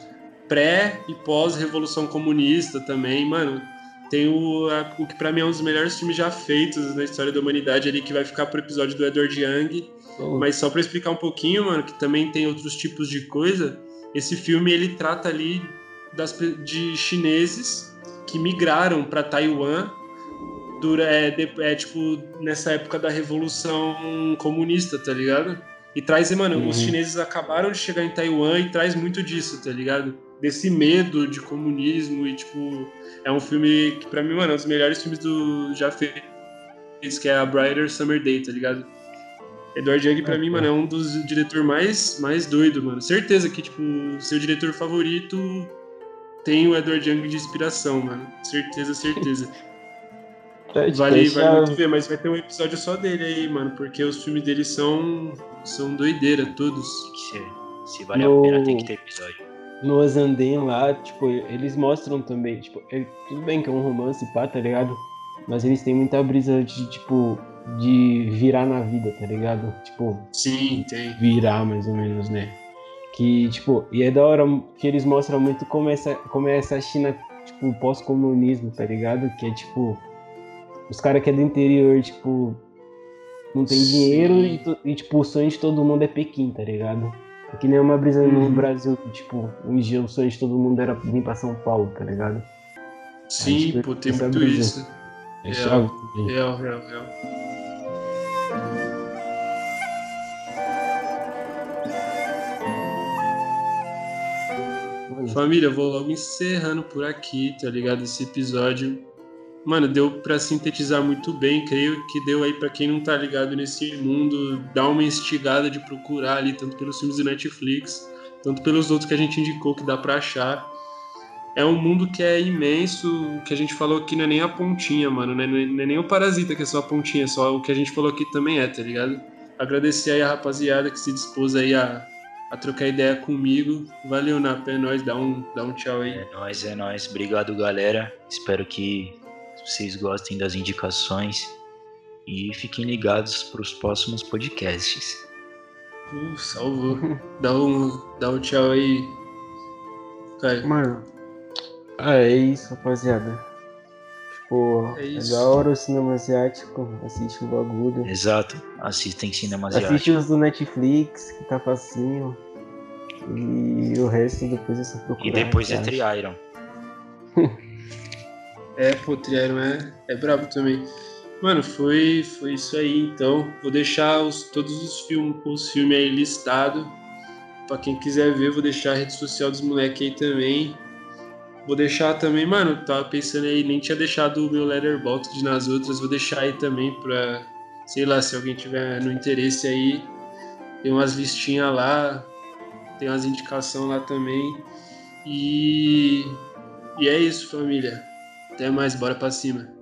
pré e pós-revolução comunista também, mano tem o, a, o que para mim é um dos melhores filmes já feitos na história da humanidade ali, que vai ficar pro episódio do Edward Young. Oh. Mas só para explicar um pouquinho, mano, que também tem outros tipos de coisa, esse filme ele trata ali das, de chineses que migraram para Taiwan dura, é, é, tipo nessa época da revolução comunista, tá ligado? E traz, mano, uhum. os chineses acabaram de chegar em Taiwan e traz muito disso, tá ligado? Desse medo de comunismo e, tipo, é um filme que pra mim, mano, é um dos melhores filmes do já feitos, que é a Brighter Summer Day, tá ligado? Edward Young, pra é, mim, mano, é um dos diretores mais, mais doido, mano. Certeza que, tipo, seu diretor favorito tem o Edward Young de inspiração, mano. Certeza, certeza. *laughs* É, vale, vale muito ver, mas vai ter um episódio só dele aí, mano, porque os filmes dele são, são doideira, todos. Se, se vale no... a pena, tem que ter episódio. No Azandem lá, tipo, eles mostram também, tipo, é, tudo bem que é um romance, pá, tá ligado? Mas eles têm muita brisa de, tipo, de virar na vida, tá ligado? Tipo, sim, tem. Virar mais ou menos, né? Que, tipo, e é da hora que eles mostram muito como essa, como é essa China, tipo, pós-comunismo, tá ligado? Que é tipo, os caras que é do interior, tipo, não tem Sim. dinheiro e, e, tipo, o sonho de todo mundo é Pequim, tá ligado? É que nem uma brisa uhum. no Brasil, que, tipo, um dia o sonho de todo mundo era vir pra São Paulo, tá ligado? Sim, Aí, tipo, pô, tem muito brisa. isso. É real, real, real, real. Família, vou logo encerrando por aqui, tá ligado? Esse episódio mano, deu para sintetizar muito bem. Creio que deu aí para quem não tá ligado nesse mundo, dar uma instigada de procurar ali, tanto pelos filmes do Netflix, tanto pelos outros que a gente indicou que dá para achar. É um mundo que é imenso, o que a gente falou aqui não é nem a pontinha, mano, né? não é nem o Parasita que é só a pontinha, só o que a gente falou aqui também é, tá ligado? Agradecer aí a rapaziada que se dispôs aí a, a trocar ideia comigo. Valeu, Napa, é nóis, dá um, dá um tchau aí. É nóis, é nóis. Obrigado, galera. Espero que vocês gostem das indicações e fiquem ligados para os próximos podcasts. Uh, salvou. dá, um, dá um tchau aí. Caio. Mano, ah, é isso, rapaziada. Tipo, é, isso. é da hora o cinema asiático, assiste o bagulho. Exato, assistem cinema asiático. Assiste os do Netflix, que tá facinho. E o resto depois é só procurar. E depois é Tri-Iron. *laughs* É, pô, Triaron é, é brabo também. Mano, foi, foi isso aí então. Vou deixar os, todos os filmes os filmes aí listados. Pra quem quiser ver, vou deixar a rede social dos moleques aí também. Vou deixar também, mano, tava pensando aí, nem tinha deixado o meu Letterboxd nas outras, vou deixar aí também pra, sei lá, se alguém tiver no interesse aí, tem umas listinhas lá, tem umas indicações lá também. E, e é isso, família. Até mais, bora pra cima.